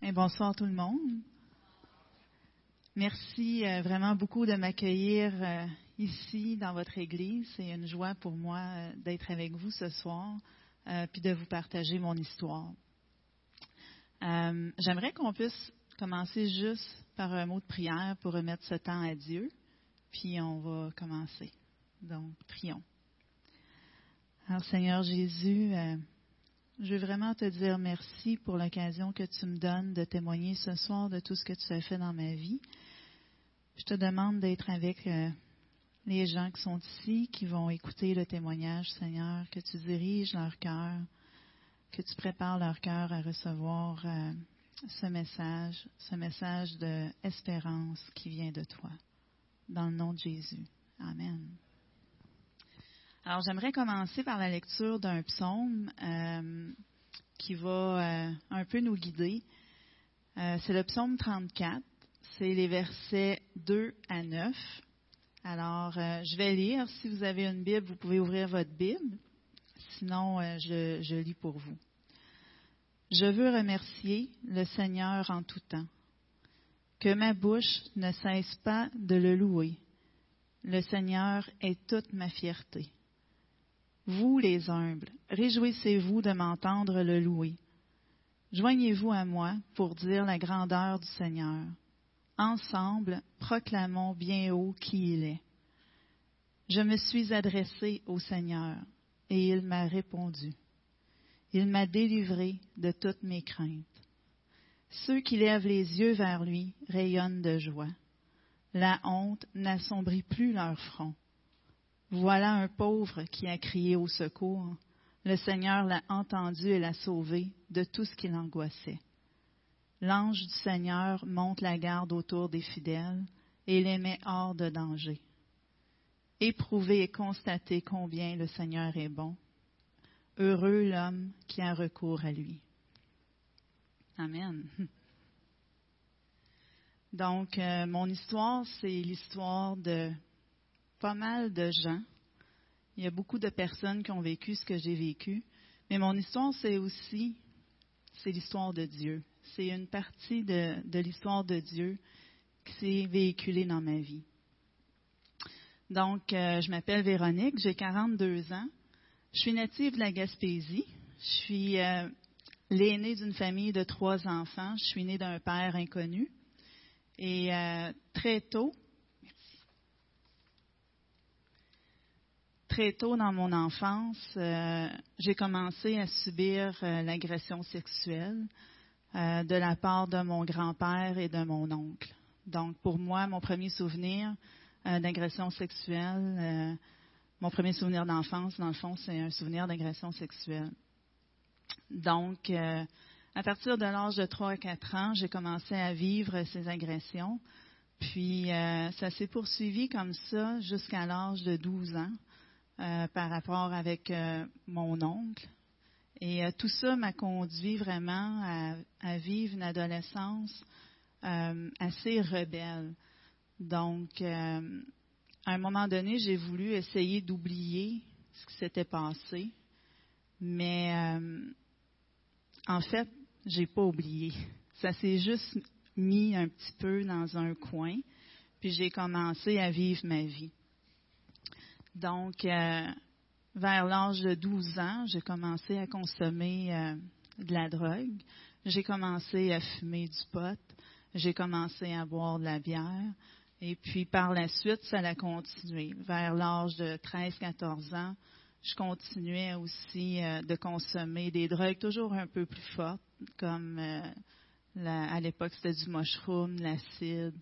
Bonsoir tout le monde. Merci euh, vraiment beaucoup de m'accueillir euh, ici dans votre église. C'est une joie pour moi euh, d'être avec vous ce soir puis de vous partager mon histoire. J'aimerais qu'on puisse commencer juste par un mot de prière pour remettre ce temps à Dieu, puis on va commencer. Donc, prions. Alors, Seigneur Jésus, je veux vraiment te dire merci pour l'occasion que tu me donnes de témoigner ce soir de tout ce que tu as fait dans ma vie. Je te demande d'être avec euh, les gens qui sont ici, qui vont écouter le témoignage, Seigneur, que tu diriges leur cœur, que tu prépares leur cœur à recevoir euh, ce message, ce message d'espérance qui vient de toi. Dans le nom de Jésus. Amen. Alors, j'aimerais commencer par la lecture d'un psaume euh, qui va euh, un peu nous guider. Euh, c'est le psaume 34. C'est les versets 2 à 9. Alors, je vais lire. Si vous avez une Bible, vous pouvez ouvrir votre Bible. Sinon, je, je lis pour vous. Je veux remercier le Seigneur en tout temps. Que ma bouche ne cesse pas de le louer. Le Seigneur est toute ma fierté. Vous les humbles, réjouissez-vous de m'entendre le louer. Joignez-vous à moi pour dire la grandeur du Seigneur. Ensemble, proclamons bien haut qui il est. Je me suis adressé au Seigneur et il m'a répondu. Il m'a délivré de toutes mes craintes. Ceux qui lèvent les yeux vers lui rayonnent de joie. La honte n'assombrit plus leur front. Voilà un pauvre qui a crié au secours. Le Seigneur l'a entendu et l'a sauvé de tout ce qui l'angoissait. L'ange du Seigneur monte la garde autour des fidèles et les met hors de danger. Éprouvez et constatez combien le Seigneur est bon. Heureux l'homme qui a recours à lui. Amen. Donc, euh, mon histoire, c'est l'histoire de pas mal de gens. Il y a beaucoup de personnes qui ont vécu ce que j'ai vécu. Mais mon histoire, c'est aussi, c'est l'histoire de Dieu. C'est une partie de, l'histoire de Dieu qui s'est véhiculée dans ma vie. Donc, euh, je m'appelle Véronique, j'ai 42 ans. Je suis native de la Gaspésie. Je suis euh, l'aînée d'une famille de trois enfants. Je suis née d'un père inconnu. Et euh, très tôt, très tôt dans mon enfance, euh, j'ai commencé à subir euh, l'agression sexuelle euh, de la part de mon grand-père et de mon oncle. Donc, pour moi, mon premier souvenir d'agression sexuelle, mon premier souvenir d'enfance, dans le fond, c'est un souvenir d'agression sexuelle. Donc, à partir de l'âge de 3 à 4 ans, j'ai commencé à vivre ces agressions. Puis, ça s'est poursuivi comme ça jusqu'à l'âge de 12 ans. Euh, par rapport avec euh, mon oncle. Et euh, tout ça m'a conduit vraiment à, vivre une adolescence assez rebelle. Donc, à un moment donné, j'ai voulu essayer d'oublier ce qui s'était passé, mais en fait, j'ai pas oublié. Ça s'est juste mis un petit peu dans un coin, puis j'ai commencé à vivre ma vie. Donc, euh, vers l'âge de 12 ans, j'ai commencé à consommer euh, de la drogue. J'ai commencé à fumer du pot. J'ai commencé à boire de la bière. Et puis, par la suite, ça a continué. Vers l'âge de 13-14 ans, je continuais aussi euh, de consommer des drogues toujours un peu plus fortes, comme à l'époque, c'était du mushroom, l'acide,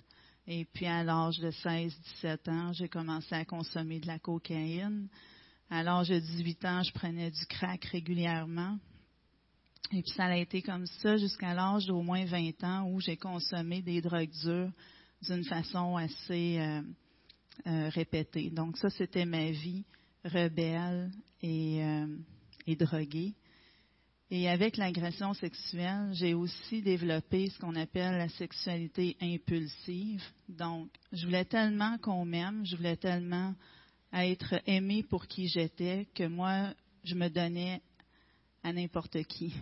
et puis à l'âge de 16-17 ans, j'ai commencé à consommer de la cocaïne. À l'âge de 18 ans, je prenais du crack régulièrement. Et puis ça a été comme ça jusqu'à l'âge d'au moins 20 ans où j'ai consommé des drogues dures d'une façon assez euh, euh, répétée. Donc ça, c'était ma vie rebelle et, euh, et droguée. Et avec l'agression sexuelle, j'ai aussi développé ce qu'on appelle la sexualité impulsive. Donc, je voulais tellement qu'on m'aime, je voulais tellement être aimée pour qui j'étais que moi, je me donnais à n'importe qui.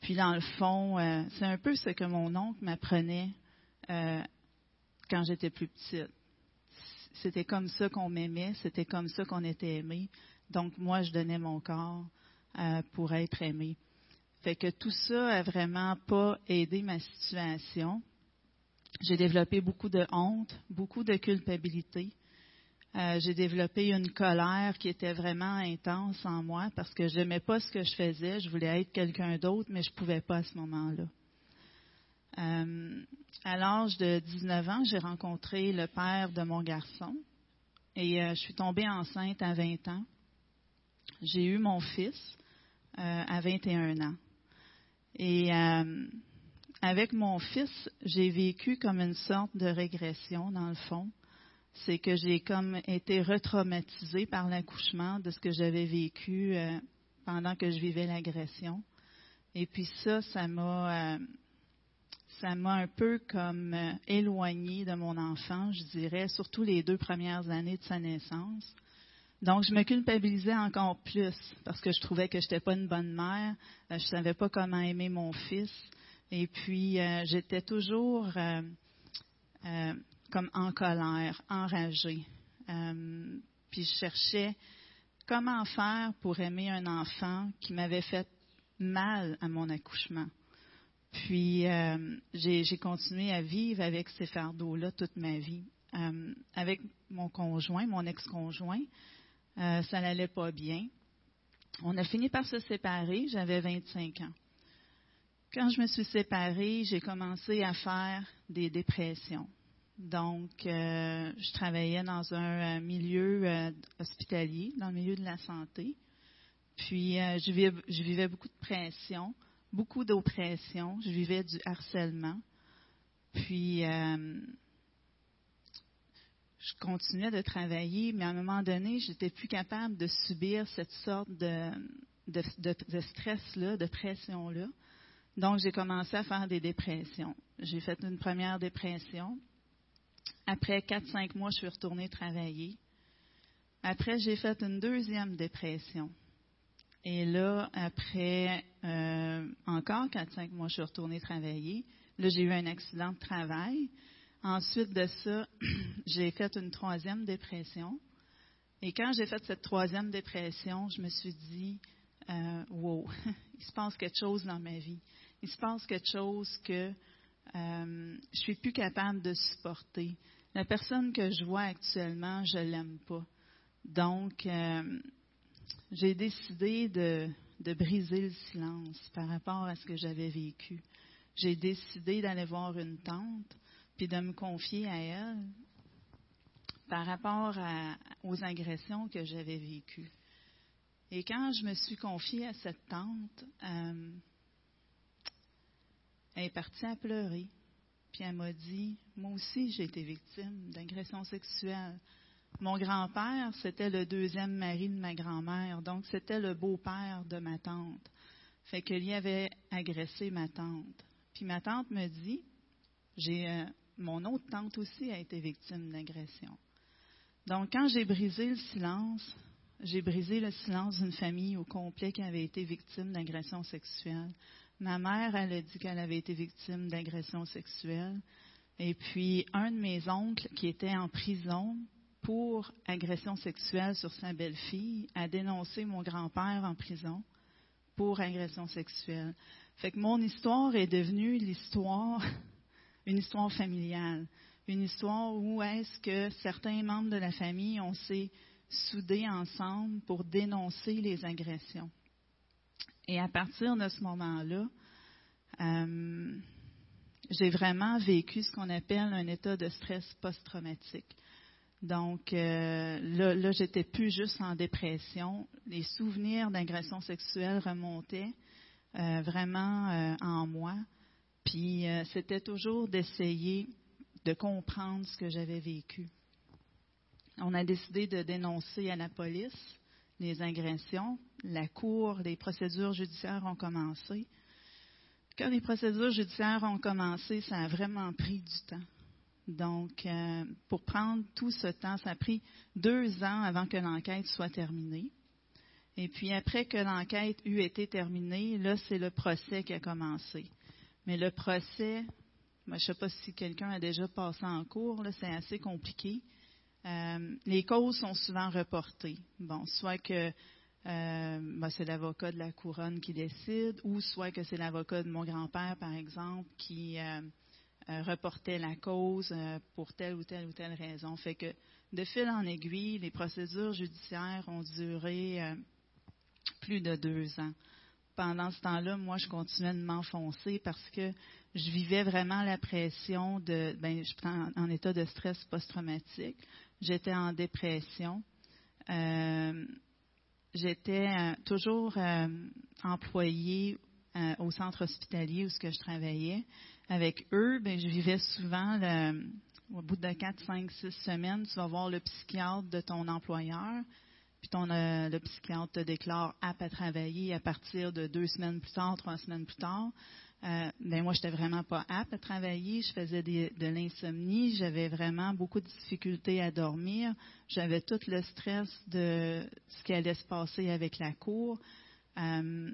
Puis dans le fond, euh, c'est un peu ce que mon oncle m'apprenait euh, quand j'étais plus petite. C'était comme ça qu'on m'aimait, c'était comme ça qu'on était aimé. Donc moi, je donnais mon corps pour être aimé. Fait que tout ça a vraiment pas aidé ma situation. J'ai développé beaucoup de honte, beaucoup de culpabilité. Euh, j'ai développé une colère qui était vraiment intense en moi parce que je n'aimais pas ce que je faisais. Je voulais être quelqu'un d'autre, mais je ne pouvais pas à ce moment-là. Euh, à l'âge de 19 ans, j'ai rencontré le père de mon garçon et euh, je suis tombée enceinte à 20 ans. J'ai eu mon fils à 21 ans. Et avec mon fils, j'ai vécu comme une sorte de régression dans le fond c'est que j'ai comme été retraumatisée par l'accouchement de ce que j'avais vécu euh, pendant que je vivais l'agression. Et puis ça, ça m'a euh, ça m'a un peu comme euh, éloignée de mon enfant, je dirais, surtout les deux premières années de sa naissance. Donc, je me culpabilisais encore plus parce que je trouvais que je n'étais pas une bonne mère, je ne savais pas comment aimer mon fils. Et puis, j'étais toujours comme en colère, enragée. Euh, puis je cherchais comment faire pour aimer un enfant qui m'avait fait mal à mon accouchement. Puis euh, j'ai continué à vivre avec ces fardeaux-là toute ma vie. Euh, avec mon conjoint, mon ex-conjoint, ça n'allait pas bien. On a fini par se séparer, j'avais 25 ans. Quand je me suis séparée, j'ai commencé à faire des dépressions. Donc, euh, je travaillais dans un euh, milieu euh, hospitalier, dans le milieu de la santé. Puis, je vivais, je, vivais, beaucoup de pression, beaucoup d'oppression. Je vivais du harcèlement. Puis, je continuais de travailler, mais à un moment donné, je n'étais plus capable de subir cette sorte de, stress-là, de pression-là. Donc, j'ai commencé à faire des dépressions. J'ai fait une première dépression. Après 4-5 mois, je suis retournée travailler. Après, j'ai fait une deuxième dépression. Et là, après euh, encore 4-5 mois, je suis retournée travailler. Là, j'ai eu un accident de travail. Ensuite de ça, j'ai fait une troisième dépression. Et quand j'ai fait cette troisième dépression, je me suis dit, euh, wow, il se passe quelque chose dans ma vie. Il se passe quelque chose que euh, je suis plus capable de supporter. La personne que je vois actuellement, je l'aime pas. Donc, euh, j'ai décidé de, de, briser le silence par rapport à ce que j'avais vécu. J'ai décidé d'aller voir une tante, puis de me confier à elle par rapport aux agressions que j'avais vécues. Et quand je me suis confiée à cette tante, euh, elle est partie à pleurer. Puis elle m'a dit, moi aussi j'ai été victime d'agression sexuelle. Mon grand-père, c'était le deuxième mari de ma grand-mère, donc c'était le beau-père de ma tante. Fait que lui avait agressé ma tante. Puis ma tante me dit, j'ai euh, mon autre tante aussi a été victime d'agression. Donc quand j'ai brisé le silence, j'ai brisé le silence d'une famille au complet qui avait été victime d'agression sexuelle. Ma mère, elle a dit qu'elle avait été victime d'agression sexuelle. Et puis, un de mes oncles qui était en prison pour agression sexuelle sur sa belle-fille a dénoncé mon grand-père en prison pour agression sexuelle. Fait que mon histoire est devenue l'histoire, une histoire familiale, une histoire où est-ce que certains membres de la famille ont s'est soudés ensemble pour dénoncer les agressions. Et à partir de ce moment-là, euh, j'ai vraiment vécu ce qu'on appelle un état de stress post-traumatique. Donc euh, là, j'étais plus juste en dépression. Les souvenirs d'agression sexuelle remontaient euh, vraiment en moi. Puis c'était toujours d'essayer de comprendre ce que j'avais vécu. On a décidé de dénoncer à la police les agressions. La cour, les procédures judiciaires ont commencé. Quand les procédures judiciaires ont commencé, ça a vraiment pris du temps. Donc, euh, pour prendre tout ce temps, ça a pris deux ans avant que l'enquête soit terminée. Et puis après que l'enquête eut été terminée, là, c'est le procès qui a commencé. Mais le procès, je ne sais pas si quelqu'un a déjà passé en cours, c'est assez compliqué. Euh, les causes sont souvent reportées. Bon, soit que euh, ben, c'est l'avocat de la couronne qui décide, ou soit que c'est l'avocat de mon grand-père, par exemple, qui euh, reportait la cause pour telle ou telle ou telle raison. Fait que de fil en aiguille, les procédures judiciaires ont duré plus de deux ans. Pendant ce temps-là, moi, je continuais de m'enfoncer parce que je vivais vraiment la pression de, ben, je en, en état de stress post-traumatique. J'étais en dépression. Euh, j'étais euh, toujours euh, employée au centre hospitalier où que je travaillais. Avec eux, ben, je vivais souvent au bout de quatre, cinq, six semaines, tu vas voir le psychiatre de ton employeur, puis ton, le psychiatre te déclare apte à travailler à partir de deux semaines plus tard, trois semaines plus tard. Euh, ben moi, j'étais vraiment pas apte à travailler. Je faisais de l'insomnie. J'avais vraiment beaucoup de difficultés à dormir. J'avais tout le stress de ce qui allait se passer avec la cour. Euh,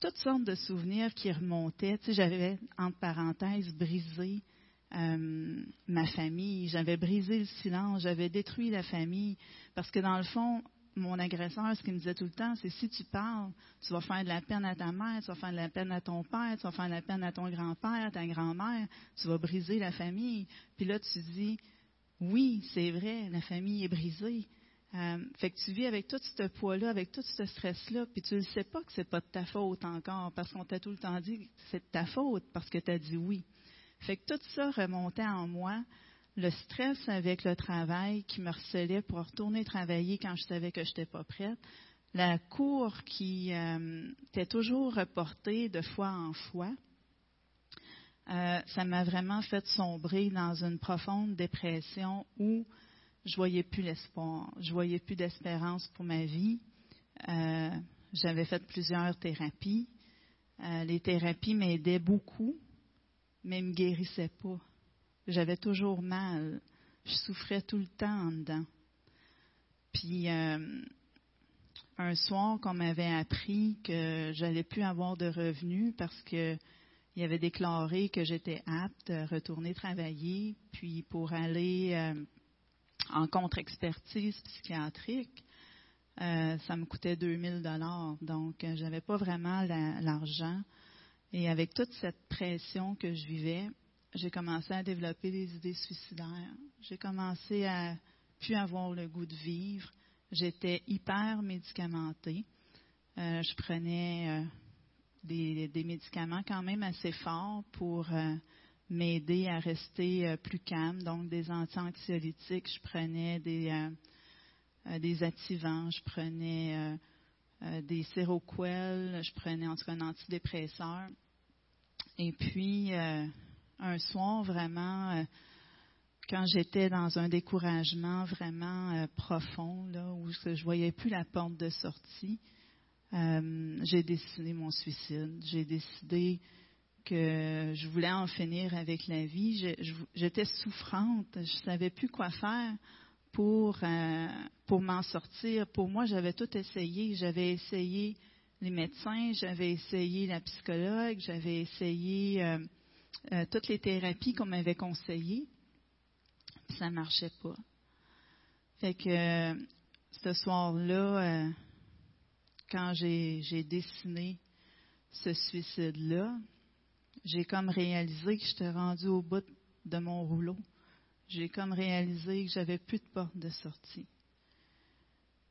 toutes sortes de souvenirs qui remontaient. Tu sais, j'avais, entre parenthèses, brisé euh, ma famille. J'avais brisé le silence. J'avais détruit la famille. Parce que dans le fond, mon agresseur, ce qu'il me disait tout le temps, c'est si tu parles, tu vas faire de la peine à ta mère, tu vas faire de la peine à ton père, tu vas faire de la peine à ton grand-père, ta grand-mère, tu vas briser la famille. Puis là, tu dis, oui, c'est vrai, la famille est brisée. Euh, fait que tu vis avec tout ce poids-là, avec tout ce stress-là, puis tu ne sais pas que c'est pas de ta faute encore, parce qu'on t'a tout le temps dit que c'est de ta faute parce que tu as dit oui. Fait que tout ça remontait en moi le stress avec le travail qui me harcelait pour retourner travailler quand je savais que je n'étais pas prête, la cour qui euh, était toujours reportée de fois en fois, euh, ça m'a vraiment fait sombrer dans une profonde dépression où je voyais plus l'espoir, je voyais plus d'espérance pour ma vie. Euh, j'avais fait plusieurs thérapies. les thérapies m'aidaient beaucoup, mais ne me guérissaient pas. J'avais toujours mal. Je souffrais tout le temps en dedans. Puis euh, un soir qu'on m'avait appris que j'allais plus avoir de revenus parce que il avait déclaré que j'étais apte à retourner travailler, puis pour aller euh, en contre-expertise psychiatrique, euh, ça me coûtait 2000 dollars. Donc, j'avais pas vraiment l'argent. Et avec toute cette pression que je vivais, j'ai commencé à développer des idées suicidaires. J'ai commencé à plus avoir le goût de vivre. J'étais hyper médicamentée. Euh, je prenais euh, des, médicaments quand même assez forts pour euh, m'aider à rester plus calme. Donc des anti-anxiolytiques, je prenais des, des je prenais des séroquels, je prenais en tout cas un antidépresseur. Et puis, un soir vraiment, euh, quand j'étais dans un découragement vraiment euh, profond, là, où je voyais plus la porte de sortie, euh, j'ai décidé mon suicide. J'ai décidé que je voulais en finir avec la vie. J'étais souffrante, je savais plus quoi faire pour pour m'en sortir. Pour moi, j'avais tout essayé. J'avais essayé les médecins, j'avais essayé la psychologue, j'avais essayé euh, toutes les thérapies qu'on m'avait conseillées, ça ne marchait pas. Fait que euh, ce soir-là, euh, quand j'ai dessiné ce suicide-là, j'ai comme réalisé que j'étais rendue au bout de mon rouleau. J'ai comme réalisé que j'avais plus de porte de sortie.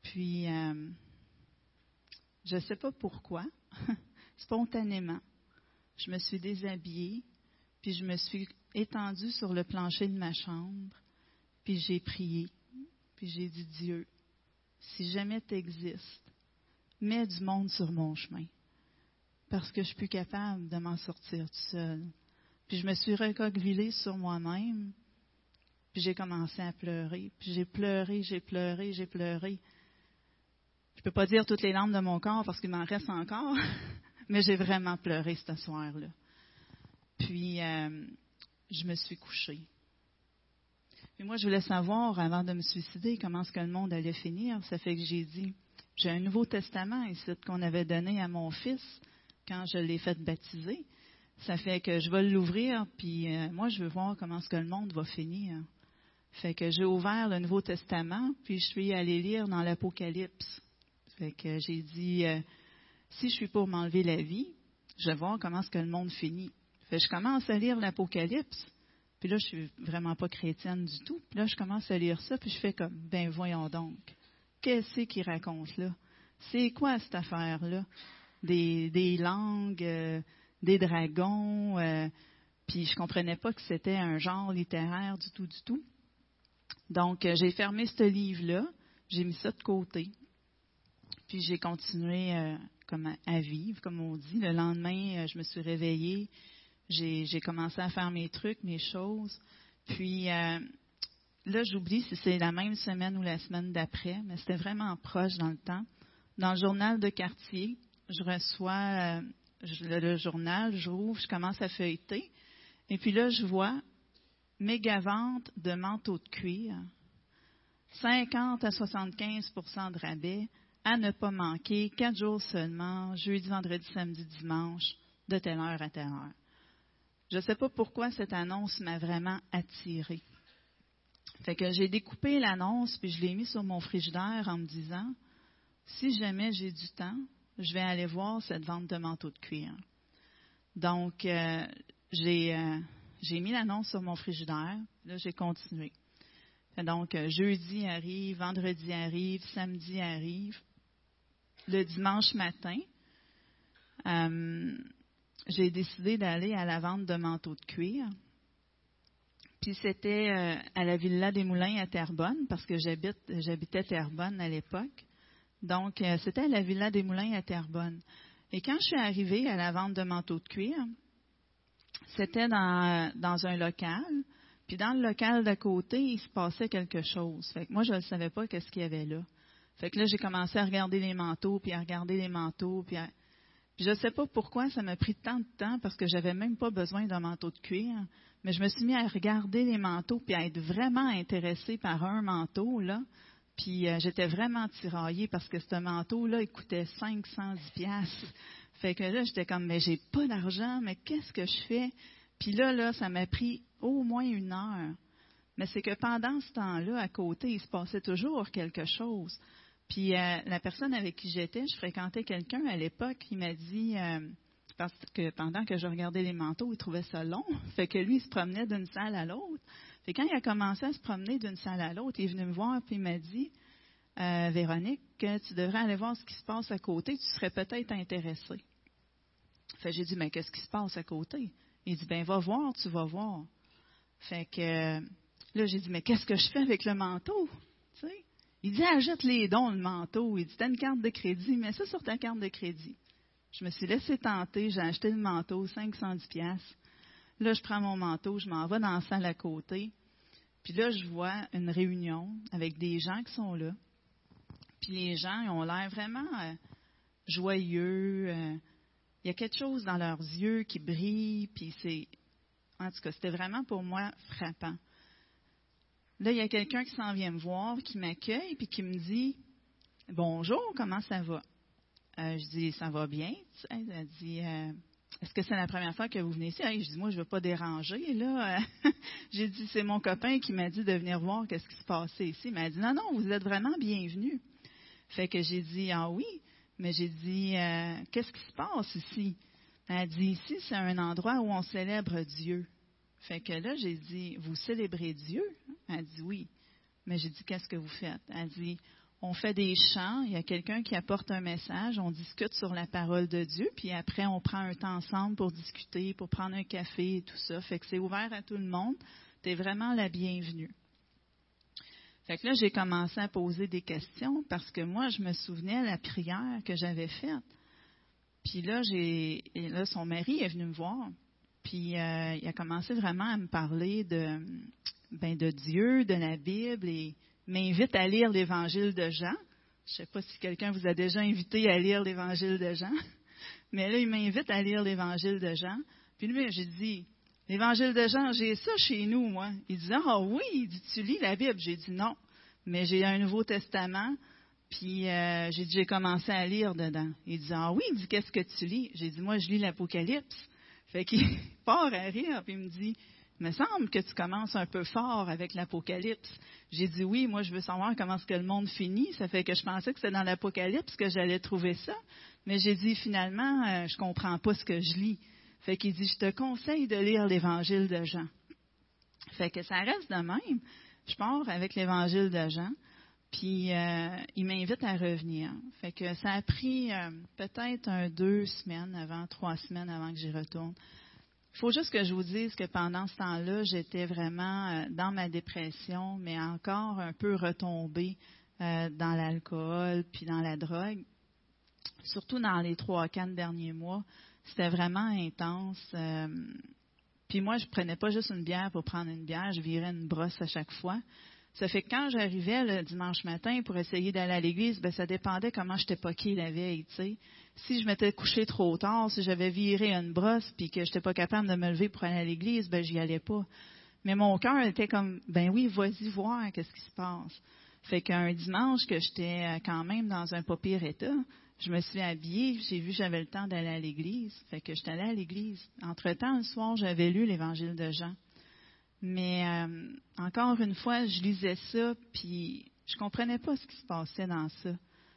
Puis, je ne sais pas pourquoi, spontanément, je me suis déshabillée, puis je me suis étendue sur le plancher de ma chambre, puis j'ai prié, puis j'ai dit Dieu, si jamais tu existes, mets du monde sur mon chemin, parce que je suis plus capable de m'en sortir tout seul. Puis je me suis recoquevillée sur moi-même, puis j'ai commencé à pleurer, puis j'ai pleuré, j'ai pleuré, j'ai pleuré. Je ne peux pas dire toutes les larmes de mon corps parce qu'il m'en reste encore, mais j'ai vraiment pleuré ce soir-là. Puis, euh, je me suis couchée. Puis moi, je voulais savoir, avant de me suicider, comment est-ce que le monde allait finir. Ça fait que j'ai dit, j'ai un Nouveau Testament ici qu'on avait donné à mon fils quand je l'ai fait baptiser. Ça fait que je vais l'ouvrir, puis euh, moi, je veux voir comment ce que le monde va finir. Fait que j'ai ouvert le Nouveau Testament, puis je suis allée lire dans l'Apocalypse. Fait que j'ai dit, euh, si je suis pour m'enlever la vie, je vais voir comment ce que le monde finit. Fait je commence à lire l'Apocalypse, puis là, je suis vraiment pas chrétienne du tout. Puis là, je commence à lire ça, puis je fais comme, ben voyons donc, qu'est-ce qu'il raconte là? C'est quoi cette affaire-là? Des, des langues, euh, des dragons, euh, puis je comprenais pas que c'était un genre littéraire du tout, du tout. Donc, euh, j'ai fermé ce livre-là, j'ai mis ça de côté, puis j'ai continué comme à, vivre, comme on dit. Le lendemain, je me suis réveillée, j'ai commencé à faire mes trucs, mes choses. Puis euh, là, j'oublie si c'est la même semaine ou la semaine d'après, mais c'était vraiment proche dans le temps. Dans le journal de quartier, je reçois euh, le, journal, je rouvre, je commence à feuilleter. Et puis là, je vois méga vente de manteaux de cuir, 50 à 75% de rabais, à ne pas manquer, quatre jours seulement, jeudi, vendredi, samedi, dimanche, de telle heure à telle heure. Je ne sais pas pourquoi cette annonce m'a vraiment attirée. Fait que j'ai découpé l'annonce puis je l'ai mis sur mon frigidaire en me disant si jamais j'ai du temps, je vais aller voir cette vente de manteaux de cuir. Donc euh, euh, j'ai mis l'annonce sur mon frigidaire. Là j'ai continué. donc euh, jeudi arrive, vendredi arrive, samedi arrive. Le dimanche matin, j'ai décidé d'aller à la vente de manteaux de cuir. Puis c'était euh, à la Villa des Moulins à Terrebonne, parce que j'habitais Terrebonne à l'époque. Donc, euh, c'était à la Villa des Moulins à Terrebonne. Et quand je suis arrivée à la vente de manteaux de cuir, c'était dans, dans un local. Puis dans le local d'à côté, il se passait quelque chose. Fait que moi, je ne savais pas qu'est-ce qu'il y avait là. Fait que là, j'ai commencé à regarder les manteaux, puis à regarder les manteaux, puis à, je ne sais pas pourquoi ça m'a pris tant de temps parce que j'avais même pas besoin d'un manteau de cuir, mais je me suis mis à regarder les manteaux puis à être vraiment intéressée par un manteau là. Puis euh, j'étais vraiment tiraillée parce que ce manteau-là, il coûtait 510 pièces. Fait que là, j'étais comme, mais j'ai pas d'argent, mais qu'est-ce que je fais? Puis là, là, ça m'a pris au moins une heure. Mais c'est que pendant ce temps-là, à côté, il se passait toujours quelque chose. Puis euh, la personne avec qui j'étais, je fréquentais quelqu'un à l'époque, il m'a dit, euh, parce que pendant que je regardais les manteaux, il trouvait ça long, fait que lui, il se promenait d'une salle à l'autre. Fait quand il a commencé à se promener d'une salle à l'autre, il est venu me voir puis il m'a dit, euh, Véronique, tu devrais aller voir ce qui se passe à côté, tu serais peut-être intéressée. Fait j'ai dit, mais qu'est-ce qui se passe à côté? Il dit, ben va voir, tu vas voir. Fait que là, j'ai dit, mais qu'est-ce que je fais avec le manteau? Tu sais? Il dit, achète les dons, le manteau. Il dit, t'as une carte de crédit, mets ça sur ta carte de crédit. Je me suis laissé tenter, j'ai acheté le manteau, 510 pièces. Là, je prends mon manteau, je m'en vais dans la salle à côté. Puis là, je vois une réunion avec des gens qui sont là. Puis les gens, ils ont l'air vraiment euh, joyeux. Euh, il y a quelque chose dans leurs yeux qui brille. Puis c'est, en tout cas, c'était vraiment pour moi frappant. Là, il y a quelqu'un qui s'en vient me voir, qui m'accueille, puis qui me dit Bonjour, comment ça va? Euh, Je dis Ça va bien. Elle dit euh, Est-ce que c'est la première fois que vous venez ici? Je dis Moi, je ne veux pas déranger. Là, j'ai dit C'est mon copain qui m'a dit de venir voir qu'est-ce qui se passait ici. Mais elle dit Non, non, vous êtes vraiment bienvenue. Fait que j'ai dit Ah oui, mais j'ai dit euh, Qu'est-ce qui se passe ici? Elle dit Ici, c'est un endroit où on célèbre Dieu. Fait que là, j'ai dit, vous célébrez Dieu? Elle dit oui. Mais j'ai dit, qu'est-ce que vous faites? Elle dit, on fait des chants, il y a quelqu'un qui apporte un message, on discute sur la parole de Dieu, puis après, on prend un temps ensemble pour discuter, pour prendre un café et tout ça. Fait que c'est ouvert à tout le monde. Tu es vraiment la bienvenue. Fait que là, j'ai commencé à poser des questions parce que moi, je me souvenais de la prière que j'avais faite. Puis là, j'ai, là, son mari est venu me voir. Puis euh, il a commencé vraiment à me parler de, ben, de Dieu, de la Bible, et m'invite à lire l'Évangile de Jean. Je ne sais pas si quelqu'un vous a déjà invité à lire l'Évangile de Jean, mais là, il m'invite à lire l'Évangile de Jean. Puis lui, j'ai dit, l'Évangile de Jean, j'ai ça chez nous, moi. Il dit, ah oui, dit, tu lis la Bible. J'ai dit non, mais j'ai un Nouveau Testament, Puis euh, j'ai dit, j'ai commencé à lire dedans. Il dit, ah oui, il dit, qu'est-ce que tu lis? J'ai dit, moi, je lis l'Apocalypse. Fait qu'il part à rire, puis il me dit, me semble que tu commences un peu fort avec l'Apocalypse. J'ai dit oui, moi je veux savoir comment est-ce que le monde finit. Ça fait que je pensais que c'était dans l'Apocalypse que j'allais trouver ça. Mais j'ai dit finalement, euh, je comprends pas ce que je lis. Fait qu'il dit, je te conseille de lire l'Évangile de Jean. Fait que ça reste de même. Je pars avec l'Évangile de Jean. Puis euh, il m'invite à revenir. Fait que ça a pris euh, peut-être un deux semaines avant, trois semaines avant que j'y retourne. Il faut juste que je vous dise que pendant ce temps-là, j'étais vraiment euh, dans ma dépression, mais encore un peu retombée dans l'alcool puis dans la drogue. Surtout dans les trois, quatre derniers mois, c'était vraiment intense. puis moi, je prenais pas juste une bière pour prendre une bière, je virais une brosse à chaque fois. Ça fait que quand j'arrivais le dimanche matin pour essayer d'aller à l'église, ben ça dépendait comment j'étais poqué la veille, tu sais. Si je m'étais couché trop tard, si j'avais viré une brosse puis que j'étais pas capable de me lever pour aller à l'église, ben j'y allais pas. Mais mon cœur était comme ben oui, vas-y voir qu'est-ce qui se passe. Fait qu'un dimanche que j'étais euh, quand même dans un pas pire état, je me suis habillée, j'ai vu que j'avais le temps d'aller à l'église. Fait que j'étais allée à l'église. Entre-temps, le soir, j'avais lu l'évangile de Jean. Mais euh, encore une fois, je lisais ça, puis je comprenais pas ce qui se passait dans ça.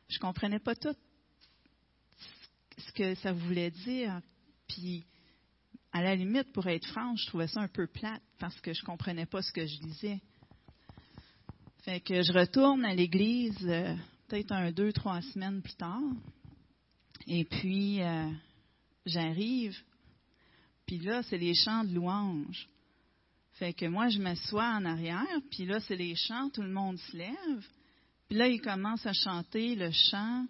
Je comprenais pas tout ce que ça voulait dire. Puis, à la limite, pour être franche, je trouvais ça un peu plate parce que je comprenais pas ce que je lisais. Fait que je retourne à l'église euh, peut-être un, deux, trois semaines plus tard. Et puis, euh, j'arrive. Puis là, c'est les chants de louange. Fait que moi, je m'assois en arrière, puis là, c'est les chants, tout le monde se lève. Puis là, ils commencent à chanter le chant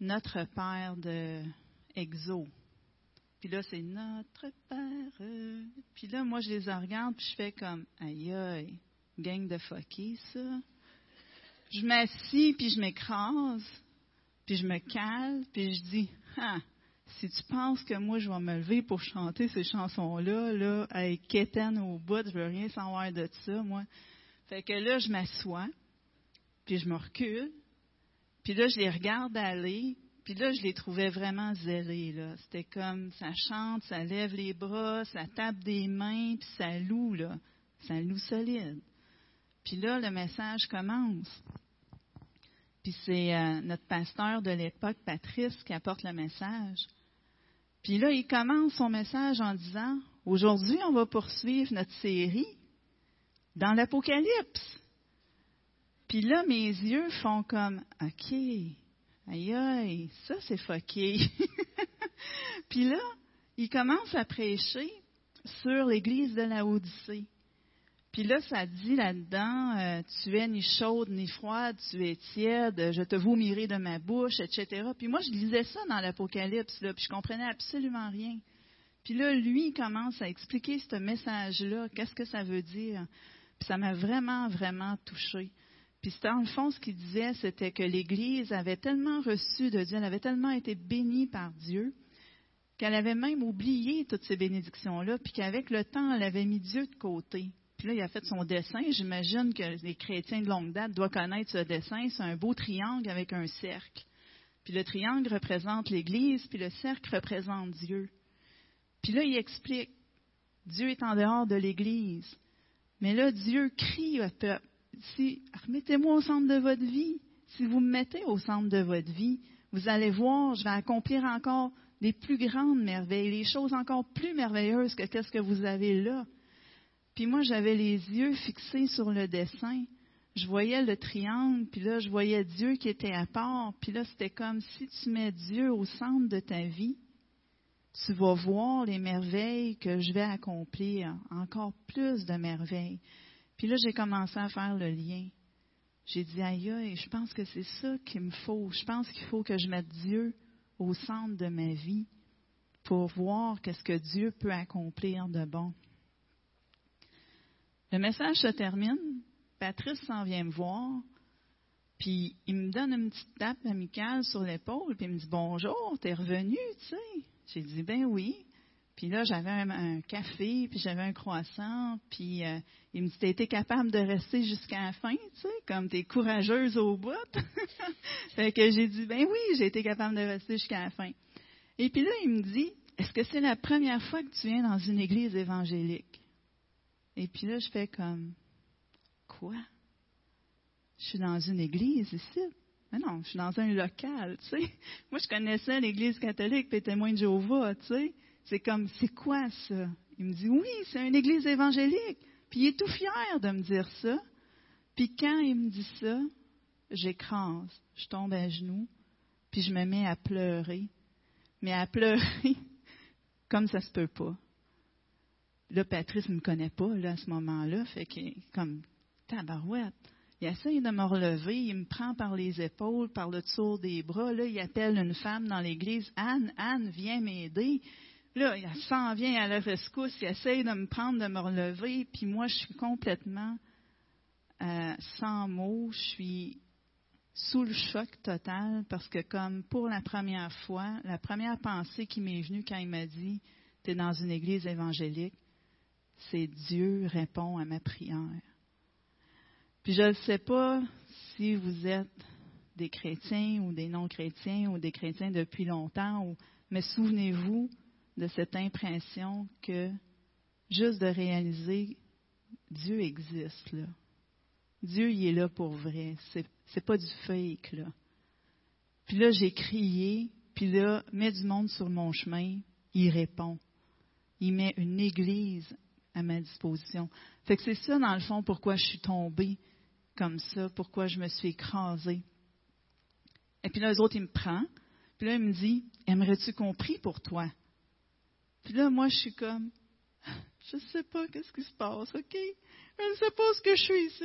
Notre Père de Exo. Puis là, c'est Notre Père. Puis là, moi, je les regarde, puis je fais comme Aïe, aïe, gang de fucky, ça. Je m'assis, puis je m'écrase, puis je me cale, puis je dis Ah, si tu penses que moi, je vais me lever pour chanter ces chansons-là, là, avec Kéten au bout, je veux rien savoir de ça, moi. Fait que là, je m'assois, puis je me recule, puis là, je les regarde aller, puis là, je les trouvais vraiment zélés, là. C'était comme, ça chante, ça lève les bras, ça tape des mains, puis ça loue, là. Ça loue solide. Puis là, le message commence. Puis c'est euh, notre pasteur de l'époque, Patrice, qui apporte le message. Puis là, il commence son message en disant, aujourd'hui, on va poursuivre notre série dans l'Apocalypse. Puis là, mes yeux font comme, OK, aïe aïe, ça c'est fucké. Puis là, il commence à prêcher sur l'église de la Odyssée. Puis là, ça dit là-dedans, euh, tu es ni chaude ni froide, tu es tiède, je te vomirai de ma bouche, etc. Puis moi, je lisais ça dans l'Apocalypse, puis je comprenais absolument rien. Puis là, lui, commence à expliquer ce message-là, qu'est-ce que ça veut dire. Puis ça m'a vraiment, vraiment touchée. Puis c'était en le fond, ce qu'il disait, c'était que l'Église avait tellement reçu de Dieu, elle avait tellement été bénie par Dieu, qu'elle avait même oublié toutes ces bénédictions-là, puis qu'avec le temps, elle avait mis Dieu de côté. Puis là, il a fait son dessin. J'imagine que les chrétiens de longue date doivent connaître ce dessin. C'est un beau triangle avec un cercle. Puis le triangle représente l'Église, puis le cercle représente Dieu. Puis là, il explique, Dieu est en dehors de l'Église. Mais là, Dieu crie au peuple, si, remettez-moi au centre de votre vie. Si vous me mettez au centre de votre vie, vous allez voir, je vais accomplir encore des plus grandes merveilles, les choses encore plus merveilleuses que qu'est-ce que vous avez là. Puis moi, j'avais les yeux fixés sur le dessin. Je voyais le triangle, puis là, je voyais Dieu qui était à part. Puis là, c'était comme si tu mets Dieu au centre de ta vie, tu vas voir les merveilles que je vais accomplir, encore plus de merveilles. Puis là, j'ai commencé à faire le lien. J'ai dit, aïe, aïe, je pense que c'est ça qu'il me faut. Je pense qu'il faut que je mette Dieu au centre de ma vie pour voir qu'est-ce que Dieu peut accomplir de bon. Le message se termine. Patrice s'en vient me voir. Puis il me donne une petite tape amicale sur l'épaule. Puis il me dit Bonjour, t'es revenu, tu sais? J'ai dit Ben oui. Puis là, j'avais un, café, puis j'avais un croissant, puis euh, il me dit, t'as été capable de rester jusqu'à la fin, tu sais, comme t'es courageuse au bout. fait que j'ai dit, ben oui, j'ai été capable de rester jusqu'à la fin. Et puis là, il me dit, est-ce que c'est la première fois que tu viens dans une église évangélique? Et puis là, je fais comme, quoi? Je suis dans une église ici? Mais non, je suis dans un local, tu sais. Moi, je connaissais l'église catholique, puis témoin de Jéhovah, tu sais. C'est comme, c'est quoi ça? Il me dit, oui, c'est une église évangélique. Puis il est tout fier de me dire ça. Puis quand il me dit ça, j'écrase, je tombe à genoux, puis je me mets à pleurer. Mais à pleurer comme ça se peut pas. Là, Patrice ne me connaît pas là, à ce moment-là, fait que comme tabarouette. Il essaye de me relever, il me prend par les épaules, par le dessous des bras. Là, il appelle une femme dans l'église, Anne, Anne, viens m'aider. Là, il s'en vient à la rescousse, il essaye de me prendre, de me relever, puis moi, je suis complètement euh, sans mots, je suis sous le choc total parce que comme pour la première fois, la première pensée qui m'est venue quand il m'a dit, tu es dans une église évangélique, c'est Dieu répond à ma prière. Puis je ne sais pas si vous êtes des chrétiens ou des non-chrétiens ou des chrétiens depuis longtemps, mais souvenez-vous, de cette impression que juste de réaliser Dieu existe. Dieu il est là pour vrai. C'est pas du fake là. Puis là j'ai crié, puis là met du monde sur mon chemin, il répond. Il met une église à ma disposition. Fait que c'est ça dans le fond pourquoi je suis tombée comme ça, pourquoi je me suis écrasée. Et puis là les autres il me prend, puis là il me dit aimerais-tu qu'on prie pour toi? Puis là, moi, je suis comme, je ne sais pas qu'est-ce qui se passe, OK? Je ne sais pas ce que je suis ici.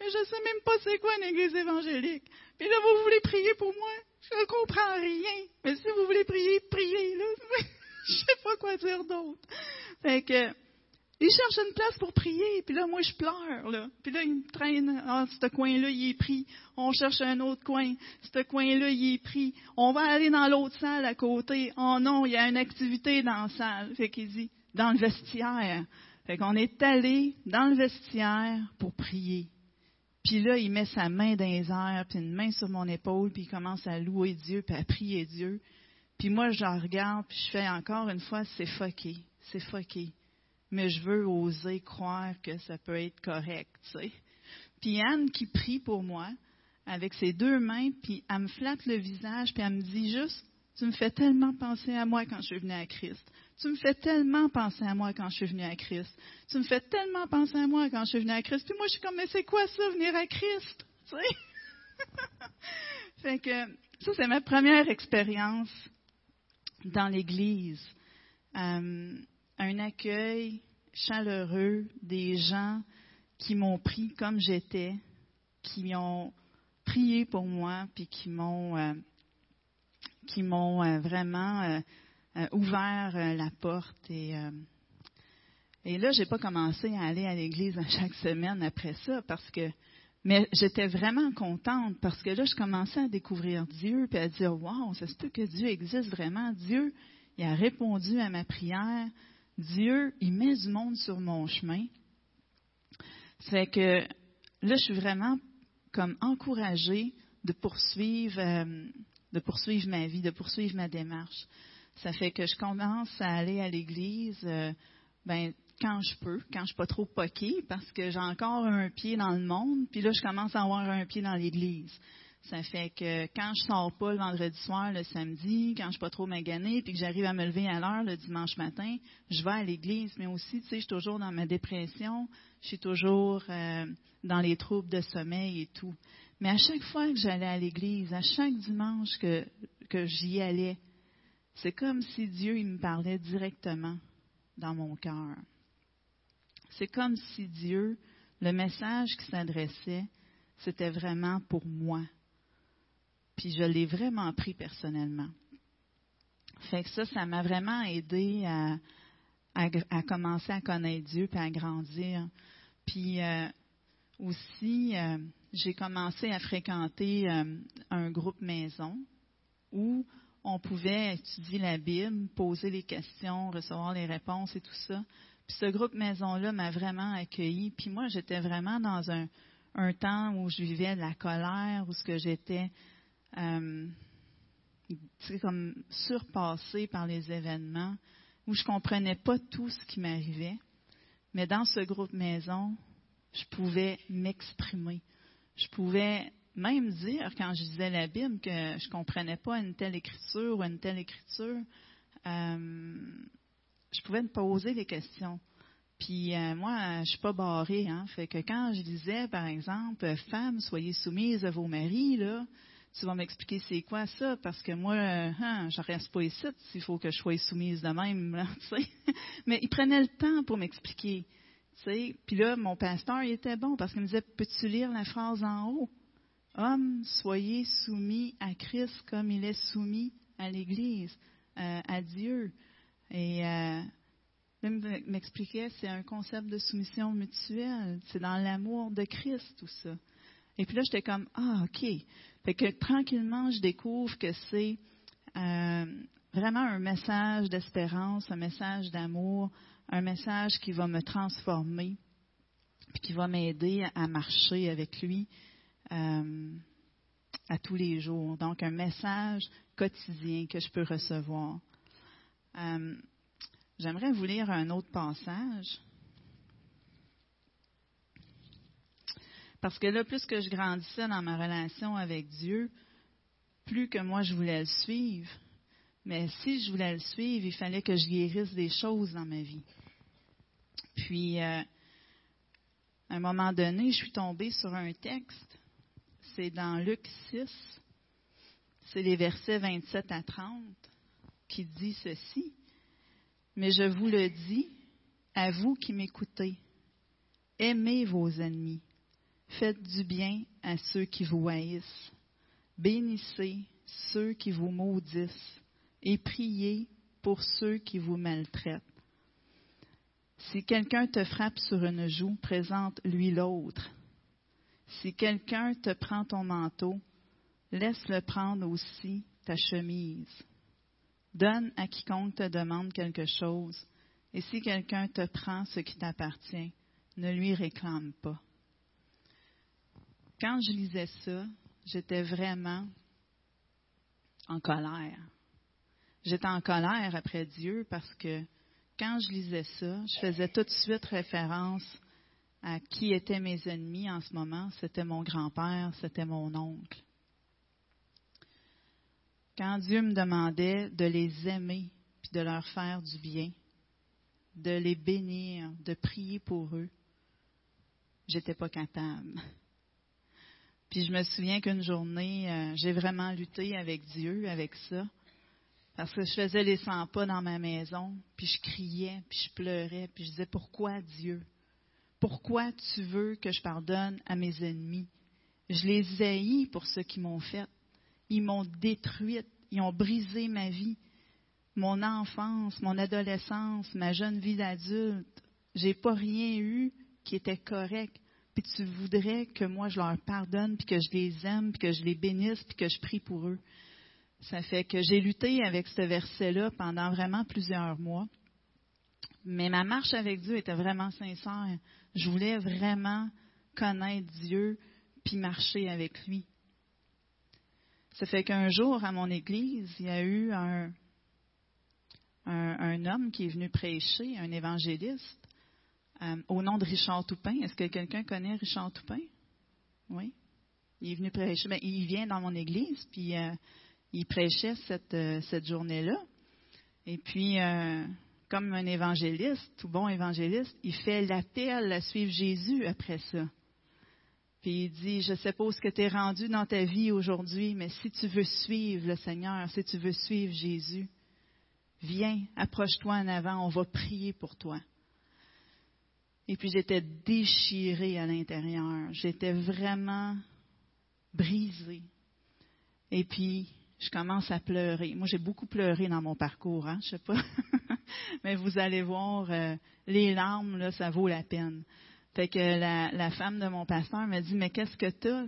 Mais je ne sais même pas c'est quoi une église évangélique. Puis là, vous voulez prier pour moi? Je ne comprends rien. Mais si vous voulez prier, priez, là. je ne sais pas quoi dire d'autre. Fait que, il cherche une place pour prier, puis là, moi, je pleure, là. Puis là, il me traîne, ah, ce coin-là, il est pris. On cherche un autre coin. Ce coin-là, il est pris. On va aller dans l'autre salle à côté. Oh non, il y a une activité dans la salle. Fait qu'il dit, dans le vestiaire. Fait qu'on est allé dans le vestiaire pour prier. Puis là, il met sa main dans les airs, puis une main sur mon épaule, puis il commence à louer Dieu, puis à prier Dieu. Puis moi, je regarde, puis je fais encore une fois, c'est fucké. C'est fucké mais je veux oser croire que ça peut être correct. Puis Anne qui prie pour moi avec ses deux mains, puis elle me flatte le visage, puis elle me dit juste, tu me fais tellement penser à moi quand je suis venue à Christ. Tu me fais tellement penser à moi quand je suis venue à Christ. Tu me fais tellement penser à moi quand je suis venue à Christ. Puis moi, je suis comme, mais c'est quoi ça, venir à Christ? Tu sais? fait que ça, c'est ma première expérience dans l'Église. Euh, un accueil chaleureux des gens qui m'ont pris comme j'étais, qui ont prié pour moi, puis qui m'ont euh, qui m'ont euh, vraiment euh, ouvert la porte. Et et là j'ai pas commencé à aller à l'église chaque semaine après ça parce que mais j'étais vraiment contente parce que là je commençais à découvrir Dieu puis à dire waouh ça se peut que Dieu existe vraiment Dieu il a répondu à ma prière Dieu, il met du monde sur mon chemin. C'est que là, je suis vraiment comme encouragée de poursuivre, euh, de poursuivre ma vie, de poursuivre ma démarche. Ça fait que je commence à aller à l'église, euh, ben, quand je peux, quand je suis pas trop poquée, parce que j'ai encore un pied dans le monde, puis là, je commence à avoir un pied dans l'église. Ça fait que quand je sors pas le vendredi soir, le samedi, quand je suis pas trop maganée, puis que j'arrive à me lever à l'heure le dimanche matin, je vais à l'église. Mais aussi, tu sais, je suis toujours dans ma dépression, je suis toujours euh, dans les troubles de sommeil et tout. Mais à chaque fois que j'allais à l'église, à chaque dimanche que, que j'y allais, c'est comme si Dieu il me parlait directement dans mon cœur. C'est comme si Dieu, le message qui s'adressait, c'était vraiment pour moi puis je l'ai vraiment pris personnellement. Fait que ça, ça m'a vraiment aidé à, à, commencer à connaître Dieu puis à grandir. Puis euh, aussi, euh, j'ai commencé à fréquenter euh, un groupe maison où on pouvait étudier la Bible, poser les questions, recevoir les réponses et tout ça. Puis ce groupe maison-là m'a vraiment accueilli. Puis moi, j'étais vraiment dans un, un, temps où je vivais de la colère, où ce que j'étais euh, comme surpassée par les événements, où je comprenais pas tout ce qui m'arrivait. Mais dans ce groupe maison, je pouvais m'exprimer. Je pouvais même dire, quand je lisais la Bible, que je ne comprenais pas une telle écriture ou une telle écriture, euh, je pouvais me poser des questions. Puis euh, moi, je suis pas barrée, hein. Fait que quand je disais, par exemple, femmes, soyez soumises à vos maris, là, tu vas m'expliquer c'est quoi ça, parce que moi, euh, hein, je reste pas ici s'il faut que je sois soumise de même, là, Mais il prenait le temps pour m'expliquer. Puis là, mon pasteur, il était bon parce qu'il me disait, peux-tu lire la phrase en haut? Hommes, soyez soumis à Christ comme il est soumis à l'Église, euh, à Dieu. Et euh, m'expliquait, c'est un concept de soumission mutuelle. C'est dans l'amour de Christ, tout ça. Et puis là, j'étais comme, ah, OK. Fait que tranquillement, je découvre que c'est euh, vraiment un message d'espérance, un message d'amour, un message qui va me transformer, puis qui va m'aider à marcher avec lui euh, à tous les jours. Donc, un message quotidien que je peux recevoir. Euh, j'aimerais vous lire un autre passage. Parce que là, plus que je grandissais dans ma relation avec Dieu, plus que moi je voulais le suivre. Mais si je voulais le suivre, il fallait que je guérisse des choses dans ma vie. Puis, euh, à un moment donné, je suis tombée sur un texte c'est dans Luc 6, c'est les versets 27 à 30 qui dit ceci. Mais je vous le dis, à vous qui m'écoutez, aimez vos ennemis, faites du bien à ceux qui vous haïssent, bénissez ceux qui vous maudissent et priez pour ceux qui vous maltraitent. Si quelqu'un te frappe sur une joue, présente-lui l'autre. Si quelqu'un te prend ton manteau, laisse-le prendre aussi ta chemise. Donne à quiconque te demande quelque chose, et si quelqu'un te prend ce qui t'appartient, ne lui réclame pas. Quand je lisais ça, j'étais vraiment en colère. J'étais en colère après Dieu parce que quand je lisais ça, je faisais tout de suite référence à qui étaient mes ennemis en ce moment, c'était mon grand-père, c'était mon oncle. Quand Dieu me demandait de les aimer, puis de leur faire du bien, de les bénir, de prier pour eux, j'étais pas capable. Puis je me souviens qu'une journée, euh, j'ai vraiment lutté avec Dieu, avec ça, parce que je faisais les 100 pas dans ma maison, puis je criais, puis je pleurais, puis je disais pourquoi Dieu? Pourquoi tu veux que je pardonne à mes ennemis? Je les haïs pour ce qu'ils m'ont fait. Ils m'ont détruite. Ils ont brisé ma vie, mon enfance, mon adolescence, ma jeune vie d'adulte. J'ai pas rien eu qui était correct. Puis tu voudrais que moi je leur pardonne, puis que je les aime, puis que je les bénisse, puis que je prie pour eux. Ça fait que j'ai lutté avec ce verset-là pendant vraiment plusieurs mois. Mais ma marche avec Dieu était vraiment sincère. Je voulais vraiment connaître Dieu puis marcher avec lui. Ça fait qu'un jour, à mon église, il y a eu un, un, homme qui est venu prêcher, un évangéliste, euh, au nom de Richard Toupin. Est-ce que quelqu'un connaît Richard Toupin? Oui. Il est venu prêcher. Ben, il vient dans mon église, puis euh, il prêchait cette, euh, cette journée-là. Et puis, comme un évangéliste, tout bon évangéliste, il fait l'appel à suivre Jésus après ça. Puis il dit, je sais pas où ce que tu es rendu dans ta vie aujourd'hui, mais si tu veux suivre le Seigneur, si tu veux suivre Jésus, viens, approche-toi en avant, on va prier pour toi. Et puis j'étais déchirée à l'intérieur, j'étais vraiment brisée. Et puis je commence à pleurer. Moi, j'ai beaucoup pleuré dans mon parcours, hein, je sais pas. Mais vous allez voir, euh, les larmes, là, ça vaut la peine. Fait que la, femme de mon pasteur m'a dit, mais qu'est-ce que t'as?